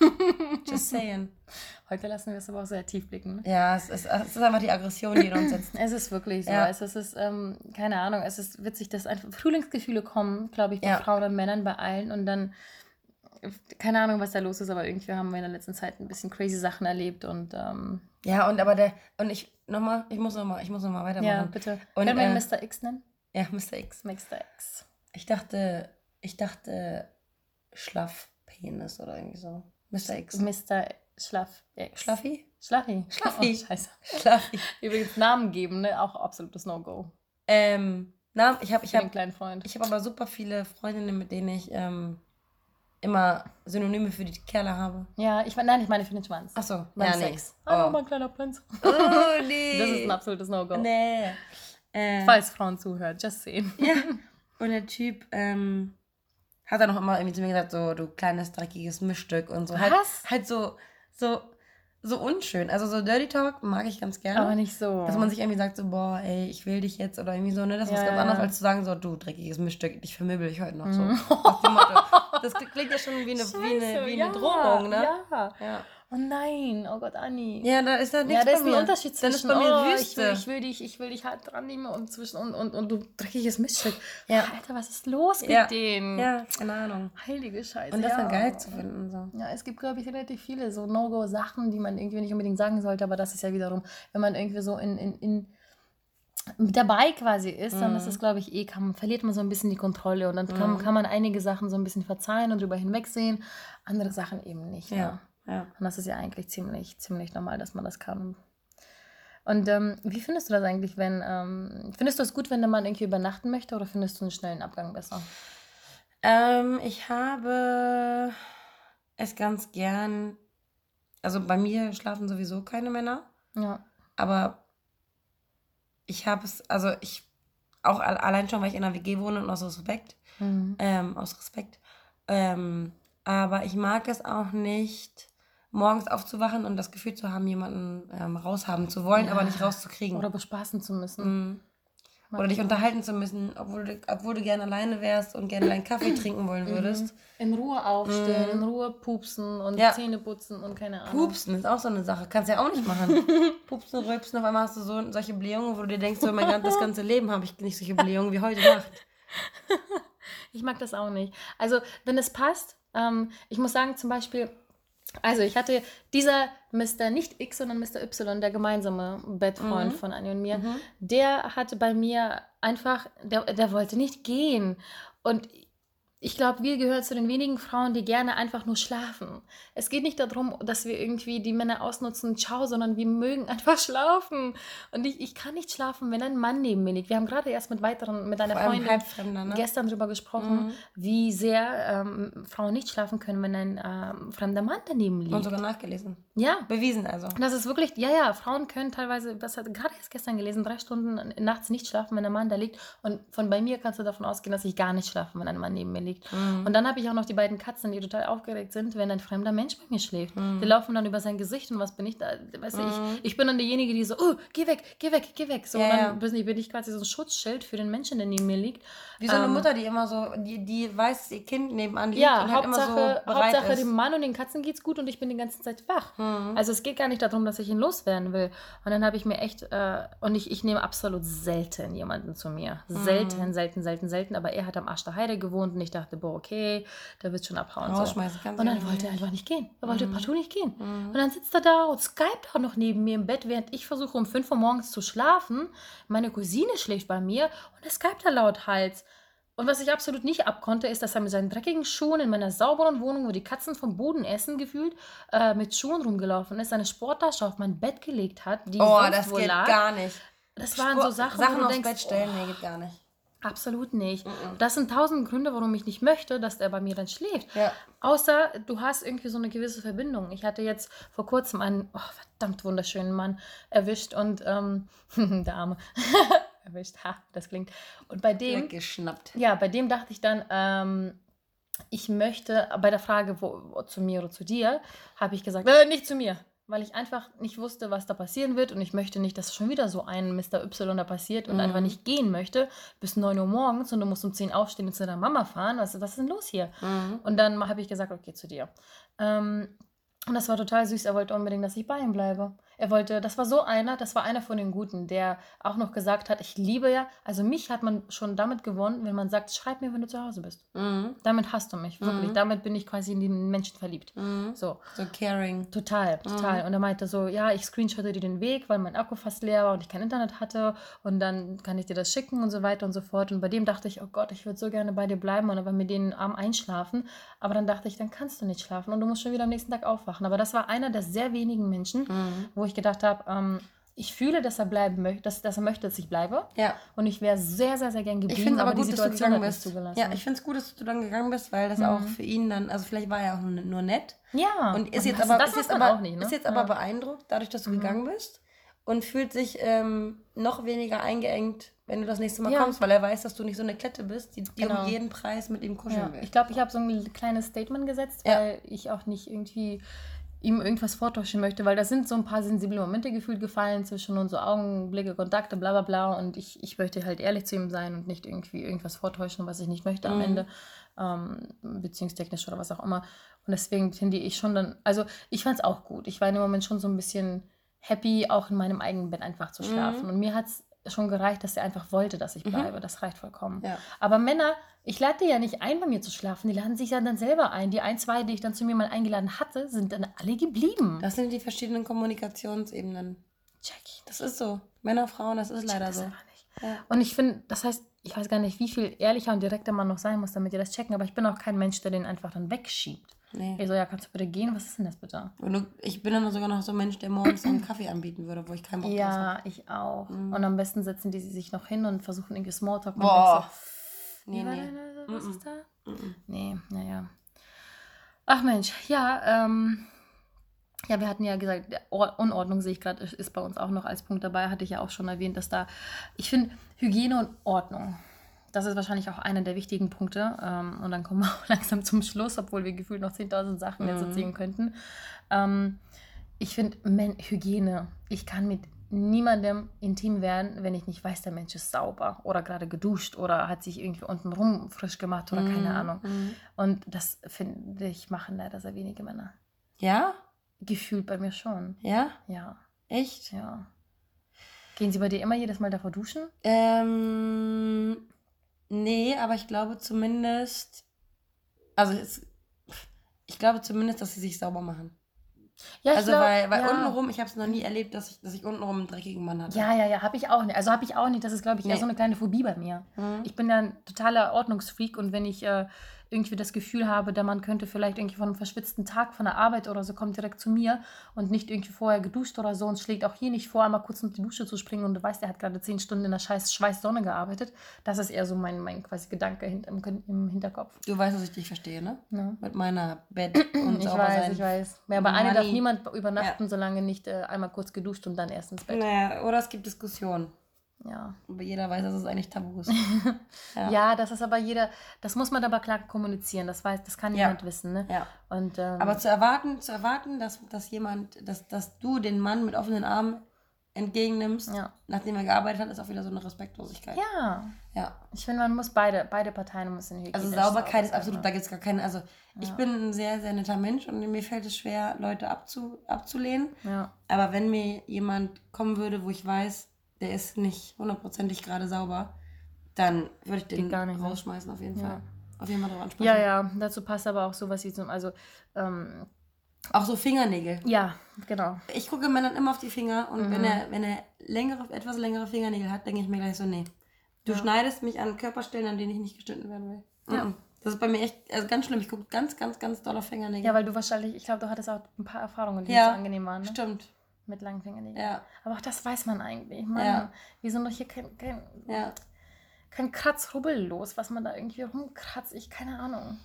<laughs> Just saying. Heute lassen wir es aber auch sehr tief blicken. Ne? Ja, es ist, es ist einfach die Aggression, die in uns sitzt. <laughs> Es ist wirklich so. Ja. Es ist, es ist ähm, keine Ahnung, es ist witzig, dass einfach Frühlingsgefühle kommen, glaube ich, bei Ja. Frauen und Männern, bei allen. Und dann keine Ahnung, was da los ist, aber irgendwie haben wir in der letzten Zeit ein bisschen crazy Sachen erlebt und ähm, Ja, und aber der, und ich, nochmal, ich muss nochmal, ich muss nochmal weitermachen. ja, bitte. Und, Können wir ihn äh, Mr. X nennen? Ja, Mr. X. Mr. X. Ich dachte, ich dachte Schlaffpenis oder irgendwie so. Mr. X. Mr. Schlaff X. Schlaffi? Schlaffi. Schlaffi. Oh, scheiße. Schlaffi. Übrigens Namen geben, ne? Auch absolutes No-Go. Ähm, na, ich habe ich Für den hab, kleinen Freund. ich hab aber super viele Freundinnen, mit denen ich ähm, immer Synonyme für die Kerle habe. Ja, ich meine, nein, ich meine für den Schwanz. Achso, Beim ja, nee. Sex. Hallo, Oh. mein kleiner Prinz. oh, <laughs> nee. Das ist ein absolutes No-Go. Nee. Äh, Falls Frauen zuhören, just sehen. Ja. <laughs> Und der Typ ähm, hat dann auch immer irgendwie zu mir gesagt, so, du kleines, dreckiges Mischstück und so. Halt, Was? halt so, so, so unschön. Also so Dirty Talk mag ich ganz gerne. Aber nicht so. Dass man sich irgendwie sagt, so, boah, ey, ich will dich jetzt oder irgendwie so, ne? Das ist was Ja, ganz ja. anderes, als zu sagen, so, du dreckiges Mischstück, ich vermöbel dich heute noch so. Mhm. Das klingt ja schon wie eine, <laughs> wie eine, wie eine ja, Drohung, ne? Ja. Ja. Oh nein, oh Gott, Anni. Ja, da ist da nichts Ja, da bei ist ein mir. Unterschied Dann ist zwischen, bei mir oh, ich Wüste. will, ich will dich, ich will dich halt dran nehmen und zwischen und, und, und du dreckiges Miststück. <laughs> Ja. Alter, was ist los mit Ja. denen? Ja, keine Ahnung. Heilige Scheiße. Und das ja. dann geil zu finden. So. Ja, es gibt, glaube ich, relativ viele so No-Go-Sachen, die man irgendwie nicht unbedingt sagen sollte, aber das ist ja wiederum, wenn man irgendwie so in, in, in dabei quasi ist, dann Mhm. ist es, glaube ich, eh, kann, verliert man so ein bisschen die Kontrolle und dann kann, Mhm. kann man einige Sachen so ein bisschen verzeihen und drüber hinwegsehen, andere Sachen eben nicht. Ja. Ja. Ja. Und das ist ja eigentlich ziemlich, ziemlich normal, dass man das kann. Und ähm, wie findest du das eigentlich, wenn, ähm, findest du es gut, wenn der Mann irgendwie übernachten möchte oder findest du einen schnellen Abgang besser? Ähm, ich habe es ganz gern. Also bei mir schlafen sowieso keine Männer, Ja. aber ich habe es, also ich auch al- allein schon, weil ich in einer WG wohne und aus Respekt, Mhm. ähm, aus Respekt. Ähm, aber ich mag es auch nicht, morgens aufzuwachen und das Gefühl zu haben, jemanden ähm, raushaben zu wollen, Ja. aber nicht rauszukriegen. Oder bespaßen zu müssen. Mhm. Oder dich unterhalten zu müssen, obwohl du, obwohl du gerne alleine wärst und gerne deinen Kaffee trinken wollen würdest. In Ruhe aufstehen, Mhm. in Ruhe pupsen und Ja. Zähne putzen und keine Ahnung. Pupsen ist auch so eine Sache. Kannst ja auch nicht machen. <laughs> Pupsen, rülpsen, auf einmal hast du so solche Blähungen, wo du dir denkst, so mein das ganze Leben habe ich nicht solche Blähungen wie heute Nacht. <laughs> Ich mag das auch nicht. Also, wenn es passt, ähm, ich muss sagen, zum Beispiel, also ich hatte dieser Mr. nicht X, sondern Mr. Y, der gemeinsame Bettfreund Mhm. von Annie und mir, Mhm. der hatte bei mir einfach, der, der wollte nicht gehen. Und ich glaube, wir gehören zu den wenigen Frauen, die gerne einfach nur schlafen. Es geht nicht darum, dass wir irgendwie die Männer ausnutzen, ciao, sondern wir mögen <laughs> einfach schlafen. Und ich, ich kann nicht schlafen, wenn ein Mann neben mir liegt. Wir haben gerade erst mit weiteren, mit einer Freundin ne? gestern darüber gesprochen, Mhm. wie sehr ähm, Frauen nicht schlafen können, wenn ein ähm, fremder Mann daneben liegt. Und sogar nachgelesen. Ja. Bewiesen also. Das ist wirklich, ja, ja, Frauen können teilweise, das hat gerade erst gestern gelesen, drei Stunden nachts nicht schlafen, wenn ein Mann da liegt. Und von bei mir kannst du davon ausgehen, dass ich gar nicht schlafe, wenn ein Mann neben mir liegt. Mhm. Und dann habe ich auch noch die beiden Katzen, die total aufgeregt sind, wenn ein fremder Mensch bei mir schläft. Mhm. Die laufen dann über sein Gesicht und was bin ich da? Weißt du, Mhm. ich, ich bin dann diejenige, die so, oh, geh weg, geh weg, geh weg. So, Ja, und dann bin ich, bin ich quasi so ein Schutzschild für den Menschen, der neben mir liegt. Wie so eine Ähm, Mutter, die immer so, die, die weiß, ihr Kind nebenan liegt Ja, und halt immer Hauptsache, so bereit Hauptsache ist. dem Mann und den Katzen geht's gut und ich bin die ganze Zeit wach. Mhm. Also es geht gar nicht darum, dass ich ihn loswerden will. Und dann habe ich mir echt, äh, und ich, ich nehme absolut selten jemanden zu mir. Selten, selten, selten, selten. Aber er hat am Arsch der Heide gewohnt und ich dachte, boah, okay, der wird schon abhauen. So. Rausschmeißen kannst Und dann ja wollte er einfach nicht gehen. Er wollte Mhm. partout nicht gehen. Mhm. Und dann sitzt er da und skypt auch noch neben mir im Bett, während ich versuche, um 5 Uhr morgens zu schlafen. Meine Cousine schläft bei mir und er skypt da laut Hals. Und was ich absolut nicht abkonnte, ist, dass er mit seinen dreckigen Schuhen in meiner sauberen Wohnung, wo die Katzen vom Boden essen gefühlt, äh, mit Schuhen rumgelaufen ist, seine Sporttasche auf mein Bett gelegt hat, die Oh, sonst das geht lag. gar nicht. Das waren Sport- so Sachen, Sachen wo du aufs denkst, Bett stellen, oh, nee, geht gar nicht. Absolut nicht. Mhm. Das sind tausend Gründe, warum ich nicht möchte, dass er bei mir dann schläft. Ja. Außer du hast irgendwie so eine gewisse Verbindung. Ich hatte jetzt vor kurzem einen oh, verdammt wunderschönen Mann erwischt und ähm, <laughs> der Arme <laughs> erwischt, ha, das klingt. Und bei dem, Weggeschnappt. ja, bei dem dachte ich dann, ähm, ich möchte, bei der Frage, wo, wo, zu mir oder zu dir, habe ich gesagt, äh, nicht zu mir. Weil ich einfach nicht wusste, was da passieren wird und ich möchte nicht, dass schon wieder so ein Mr. Y da passiert und Mhm. einfach nicht gehen möchte bis 9 Uhr morgens und du musst um 10 aufstehen und zu deiner Mama fahren. Was, was ist denn los hier? Mhm. Und dann habe ich gesagt, okay, zu dir. Ähm, und das war total süß. Er wollte unbedingt, dass ich bei ihm bleibe. Er wollte, das war so einer, das war einer von den Guten, der auch noch gesagt hat, ich liebe ja, also mich hat man schon damit gewonnen, wenn man sagt, schreib mir, wenn du zu Hause bist. Mhm. Damit hast du mich, wirklich. Mhm. Damit bin ich quasi in den Menschen verliebt. Mhm. So, So caring. total, total. Und er meinte so, ja, ich screenshotte dir den Weg, weil mein Akku fast leer war und ich kein Internet hatte und dann kann ich dir das schicken und so weiter und so fort. Und bei dem dachte ich, oh Gott, ich würde so gerne bei dir bleiben und aber mit denen am einschlafen. Aber dann dachte ich, dann kannst du nicht schlafen und du musst schon wieder am nächsten Tag aufwachen. Aber das war einer der sehr wenigen Menschen, Mhm. Wo ich gedacht habe, ähm, ich fühle, dass er bleiben möchte, dass, dass er möchte, dass ich bleibe. Ja. Und ich wäre sehr, sehr, sehr gern geblieben, Ich finde es aber die gut, dass du bist. zugelassen. Ja, ich finde es gut, dass du dann gegangen bist, weil das Mhm. auch für ihn dann, also vielleicht war er auch nur, nett. ja. Und ist jetzt aber, ist jetzt aber, auch nicht, ne? ist jetzt Ja. aber beeindruckt, dadurch, dass du Mhm. gegangen bist und fühlt sich ähm, noch weniger eingeengt, wenn du das nächste Mal Ja. kommst, weil er weiß, dass du nicht so eine Klette bist, die, die Genau. um jeden Preis mit ihm kuscheln Ja, will. ich glaube, ich habe so ein kleines Statement gesetzt, Ja. weil ich auch nicht irgendwie ihm irgendwas vortäuschen möchte, weil da sind so ein paar sensible Momente gefühlt gefallen zwischen uns, so Augenblicke, Kontakte, bla bla bla. Und ich, ich möchte halt ehrlich zu ihm sein und nicht irgendwie irgendwas vortäuschen, was ich nicht möchte am Mhm. Ende, ähm, beziehungstechnisch oder was auch immer. Und deswegen finde ich schon dann, also ich fand es auch gut. Ich war in dem Moment schon so ein bisschen happy, auch in meinem eigenen Bett einfach zu schlafen. Mhm. Und mir hat es schon gereicht, dass er einfach wollte, dass ich Mhm. bleibe. Das reicht vollkommen. Ja. Aber Männer, ich lade die ja nicht ein, bei mir zu schlafen. Die laden sich ja dann selber ein. Die ein, zwei, die ich dann zu mir mal eingeladen hatte, sind dann alle geblieben. Das sind die verschiedenen Kommunikationsebenen. check ich. Das ist so. Männer, Frauen, das ist check leider das so. Ja. Und ich finde, das heißt, ich weiß gar nicht, wie viel ehrlicher und direkter man noch sein muss, damit ihr das checken. Aber ich bin auch kein Mensch, der den einfach dann wegschiebt. Nee. Ich so, ja, kannst du bitte gehen? Was ist denn das bitte? Du, ich bin dann sogar noch so ein Mensch, der morgens einen <clears throat> Kaffee anbieten würde, wo ich keinen Bock drauf habe. Ja, ich auch. Mhm. Und am besten setzen die sich noch hin und versuchen irgendwie Smalltalk. Boah. Nee, So, nee. nee. Was Mhm. ist da? Mhm. Nee, naja. Ach Mensch, ja, ähm, ja, wir hatten ja gesagt, Unordnung sehe ich gerade, ist bei uns auch noch als Punkt dabei, hatte ich ja auch schon erwähnt, dass da, ich finde, Hygiene und Ordnung, das ist wahrscheinlich auch einer der wichtigen Punkte. Ähm, und dann kommen <laughs> wir auch langsam zum Schluss, obwohl wir gefühlt noch 10.000 Sachen jetzt Mhm. erzählen könnten. Ähm, ich finde, Hygiene, ich kann mit niemandem intim werden, wenn ich nicht weiß, der Mensch ist sauber oder gerade geduscht oder hat sich irgendwie unten rum frisch gemacht oder keine Mhm. Ahnung. Mhm. Und das finde ich machen leider sehr wenige Männer. Ja? Gefühlt bei mir schon. Ja? Ja, Echt? ja. Gehen Sie bei dir immer jedes Mal davor duschen? Ähm, nee, aber ich glaube zumindest, also es, ich glaube zumindest, dass sie sich sauber machen. Ja, ich also glaub, weil, weil ja. untenrum, ich habe es noch nie erlebt, dass ich, dass ich untenrum einen dreckigen Mann hatte. Ja, ja, ja, habe ich auch nicht. Also habe ich auch nicht. Das ist, glaube ich, eher Nee. so eine kleine Phobie bei mir. Mhm. Ich bin ja ein totaler Ordnungsfreak und wenn ich äh, irgendwie das Gefühl habe, der Mann könnte vielleicht irgendwie von einem verschwitzten Tag von der Arbeit oder so kommt direkt zu mir und nicht irgendwie vorher geduscht oder so und schlägt auch hier nicht vor, einmal kurz unter die Dusche zu springen und du weißt, er hat gerade zehn Stunden in der scheiß Schweißsonne gearbeitet. Das ist eher so mein, mein quasi Gedanke im, im Hinterkopf. Du weißt, dass ich dich verstehe, ne? Ja. Mit meiner Bett <clears throat> und Ich weiß, ich weiß. Ja, bei einer darf niemand übernachten, solange nicht äh, einmal kurz geduscht und dann erst ins Bett. Naja, oder es gibt Diskussionen. Ja. Aber jeder weiß, dass es eigentlich tabu ist. <laughs> Ja. Ja. das ist aber jeder, das muss man aber klar kommunizieren. Das weiß, das kann Ja. jemand wissen, ne? ja. Und ähm, Aber zu erwarten, zu erwarten, dass, dass jemand, dass, dass du den Mann mit offenen Armen entgegennimmst, ja. nachdem er gearbeitet hat, ist auch wieder so eine Respektlosigkeit. ja, Ja. ich finde, man muss beide, beide Parteien müssen hygienisch Also sauber Sauberkeit ist absolut, ne? da gibt es gar keine, also ich bin ein sehr, sehr netter Mensch und mir fällt es schwer, Leute abzu, abzulehnen. Ja, Aber wenn mir jemand kommen würde, wo ich weiß, der ist nicht hundertprozentig gerade sauber, dann würde ich den gar nicht, ne? rausschmeißen auf jeden Ja. Fall. Auf jeden Fall drauf ansprechen. ja, ja, dazu passt aber auch sowas wie zum, also, ähm, Auch so Fingernägel. ja, genau. Ich gucke Männern immer auf die Finger und Mhm. wenn er, wenn er längere, etwas längere Fingernägel hat, denke ich mir gleich so, nee. Du Ja. schneidest mich an Körperstellen, an denen ich nicht geschnitten werden will. Ja. Mhm. Das ist bei mir echt, also ganz schlimm. Ich gucke ganz, ganz, ganz doll auf Fingernägel. Ja, weil du wahrscheinlich, ich glaube, du hattest auch ein paar Erfahrungen, die Ja, nicht so angenehm waren, ne? Stimmt. Mit langen Fingernägeln. Ja, Aber auch das weiß man eigentlich. Mann, Ja. wir sind doch hier kein, kein, ja. kein Kratzrubbel los, was man da irgendwie rumkratzt. Ich, keine Ahnung.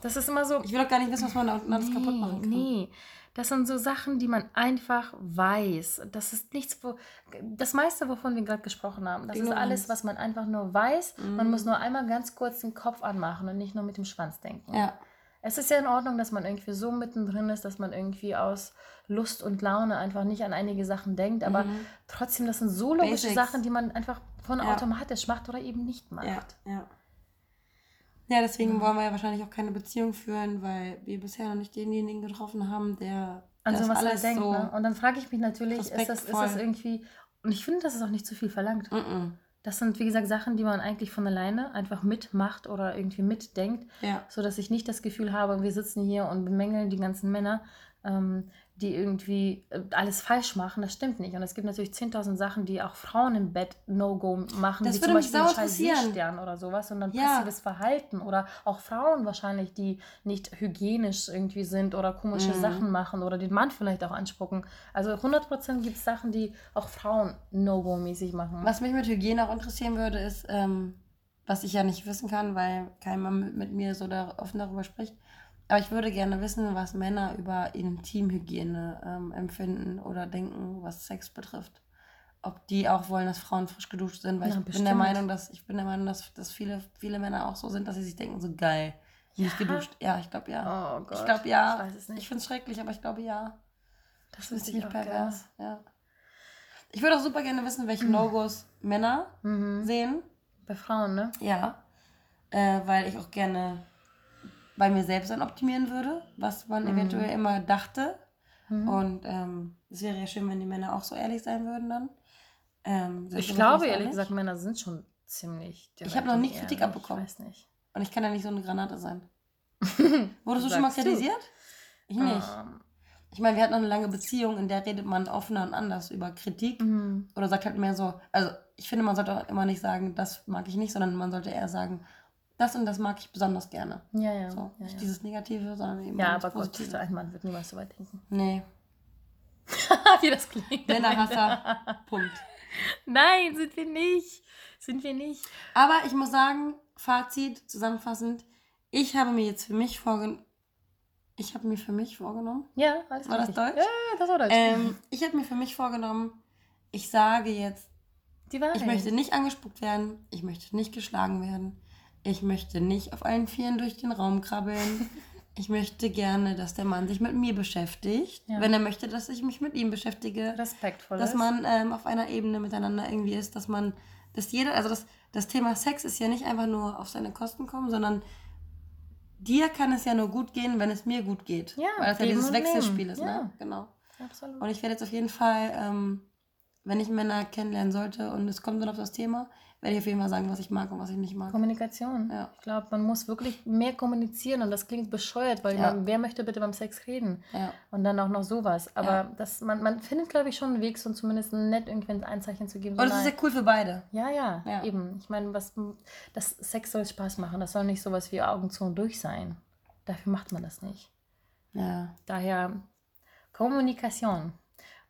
Das ist immer so. Ich will doch gar nicht wissen, was man da alles kaputt machen kann. Nee, das sind so Sachen, die man einfach weiß. Das ist nichts, wo. Das meiste, wovon wir gerade gesprochen haben, das ist Ignoranz. alles, was man einfach nur weiß. Man Mhm. muss nur einmal ganz kurz den Kopf anmachen und nicht nur mit dem Schwanz denken. Ja, Es ist ja in Ordnung, dass man irgendwie so mittendrin ist, dass man irgendwie aus Lust und Laune einfach nicht an einige Sachen denkt, aber Mhm. trotzdem, das sind so logische Basics. Sachen, die man einfach von Ja. automatisch macht oder eben nicht macht. ja, ja. Ja, deswegen wollen wir ja wahrscheinlich auch keine Beziehung führen, weil wir bisher noch nicht denjenigen getroffen haben, der an Das ist sowas alles denkt. so ne? Und dann frage ich mich natürlich, ist das, ist das irgendwie. Und ich finde, das ist auch nicht zu viel verlangt. Mm-mm. Das sind, wie gesagt, Sachen, die man eigentlich von alleine einfach mitmacht oder irgendwie mitdenkt, Ja. sodass ich nicht das Gefühl habe, wir sitzen hier und bemängeln die ganzen Männer, ähm, die irgendwie äh, alles falsch machen. Das stimmt nicht. Und es gibt natürlich 10.000 Sachen, die auch Frauen im Bett No-Go machen, Das wie würde zum mich Beispiel sau einen scheiß interessieren. Seestern oder sowas und dann Ja. passives Verhalten oder auch Frauen wahrscheinlich, die nicht hygienisch irgendwie sind oder komische Mhm. Sachen machen oder den Mann vielleicht auch anspucken. Also 100% gibt es Sachen, die auch Frauen No-Go-mäßig machen. Was mich mit Hygiene auch interessieren würde, ist, ähm, was ich ja nicht wissen kann, weil kein Mann mit, mit mir so da, offen darüber spricht. Aber ich würde gerne wissen, was Männer über Intimhygiene ähm, empfinden oder denken, was Sex betrifft. Ob die auch wollen, dass Frauen frisch geduscht sind, weil Na, ich bin der bestimmt. Meinung, dass ich bin der Meinung, dass, dass viele, viele Männer auch so sind, dass sie sich denken, so geil, nicht Ja? geduscht. Ja, ich glaube ja. Oh Gott. ich glaube ja. Ich weiß es nicht. Ich finde es schrecklich, aber ich glaube ja. das Das ist gerne. pervers. Ja. Ich würde auch super gerne wissen, welche No-Gos Männer Mhm. sehen. Bei Frauen, ne? Ja. Äh, weil ich auch gerne bei mir selbst dann optimieren würde, was man Mhm. eventuell immer dachte. Mhm. Und ähm, es wäre ja schön, wenn die Männer auch so ehrlich sein würden dann. Ähm, Ich glaube, ehrlich nicht. gesagt, Männer sind schon ziemlich. Ich habe noch nie Kritik ehrlich. abbekommen. Ich weiß nicht. Und ich kann ja nicht so eine Granate sein. <laughs> Wurdest du schon mal Sagst du? kritisiert? Ich nicht. Ähm, Ich meine, wir hatten noch eine lange Beziehung, in der redet man offener und anders über Kritik. mhm. Oder sagt halt mehr so, also ich finde, man sollte auch immer nicht sagen, das mag ich nicht, sondern man sollte eher sagen, das und das mag ich besonders gerne. Ja, ja. So, ja, nicht ja. dieses Negative, sondern eben ja das aber Gott, Positive. ein Mann wird niemals so weit denken. Nee, <laughs> Wie das klingt. Männerhasser, <laughs> Punkt. Nein, sind wir nicht. Sind wir nicht. Aber ich muss sagen, Fazit, zusammenfassend, ich habe mir jetzt für mich vorgenommen, ich habe mir für mich vorgenommen, Ja, alles War das richtig. Deutsch? Ja, das war Deutsch. ähm, ich habe mir für mich vorgenommen, ich sage jetzt, Die Wahrheit. ich möchte nicht angespuckt werden, ich möchte nicht geschlagen werden, ich möchte nicht auf allen Vieren durch den Raum krabbeln. Ich möchte gerne, dass der Mann sich mit mir beschäftigt, Ja. wenn er möchte, dass ich mich mit ihm beschäftige. respektvoll dass man ähm, auf einer Ebene miteinander irgendwie ist, dass man, dass jeder, also das, das Thema Sex ist ja nicht einfach nur auf seine Kosten kommen, sondern dir kann es ja nur gut gehen, wenn es mir gut geht. Ja, Weil es ja dieses Wechselspiel nehmen. ist, Ja. ne? Genau. Absolut. Und ich werde jetzt auf jeden Fall, ähm, wenn ich Männer kennenlernen sollte und es kommt dann auf das Thema, werde ich auf jeden Fall sagen, was ich mag und was ich nicht mag. Kommunikation. Ja. Ich glaube, man muss wirklich mehr kommunizieren und das klingt bescheuert, weil Ja. man, wer möchte bitte beim Sex reden? Ja. Und dann auch noch sowas. Aber Ja. das, man, man findet, glaube ich, schon einen Weg, so zumindest nett irgendwie ein Einzeichen zu geben. So, Und es ist ja cool für beide. ja, ja, Ja. eben. Ich meine, was das Sex soll Spaß machen. Das soll nicht sowas wie Augen zu und durch sein. Dafür macht man das nicht. Ja. Daher Kommunikation.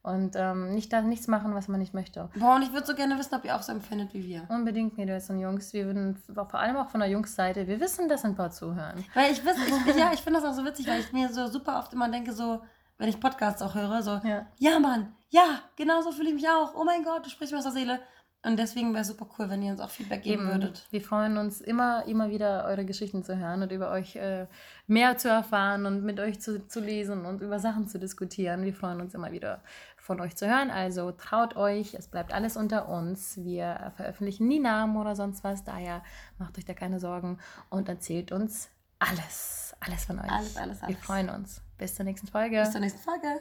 Und ähm, nicht da nichts machen, was man nicht möchte. Boah, und ich würde so gerne wissen, ob ihr auch so empfindet wie wir. Unbedingt, Mädels und Jungs. Wir würden vor allem auch von der Jungsseite, wir wissen, dass ein paar zuhören. Weil ich, wiss- ich, ja, ich finde das auch so witzig, weil ich mir so super oft immer denke, so, wenn ich Podcasts auch höre, so, Ja. ja, Mann, ja, genau so fühle ich mich auch. Oh mein Gott, du sprichst mir aus der Seele. Und deswegen wäre es super cool, wenn ihr uns auch Feedback geben Eben, würdet. wir freuen uns immer, immer wieder eure Geschichten zu hören und über euch äh, mehr zu erfahren und mit euch zu, zu lesen und über Sachen zu diskutieren. Wir freuen uns immer wieder von euch zu hören. Also traut euch, es bleibt alles unter uns. Wir veröffentlichen nie Namen oder sonst was. Daher macht euch da keine Sorgen und erzählt uns alles, alles von euch. Alles, alles, Wir alles. freuen uns. Bis zur nächsten Folge. Bis zur nächsten Folge.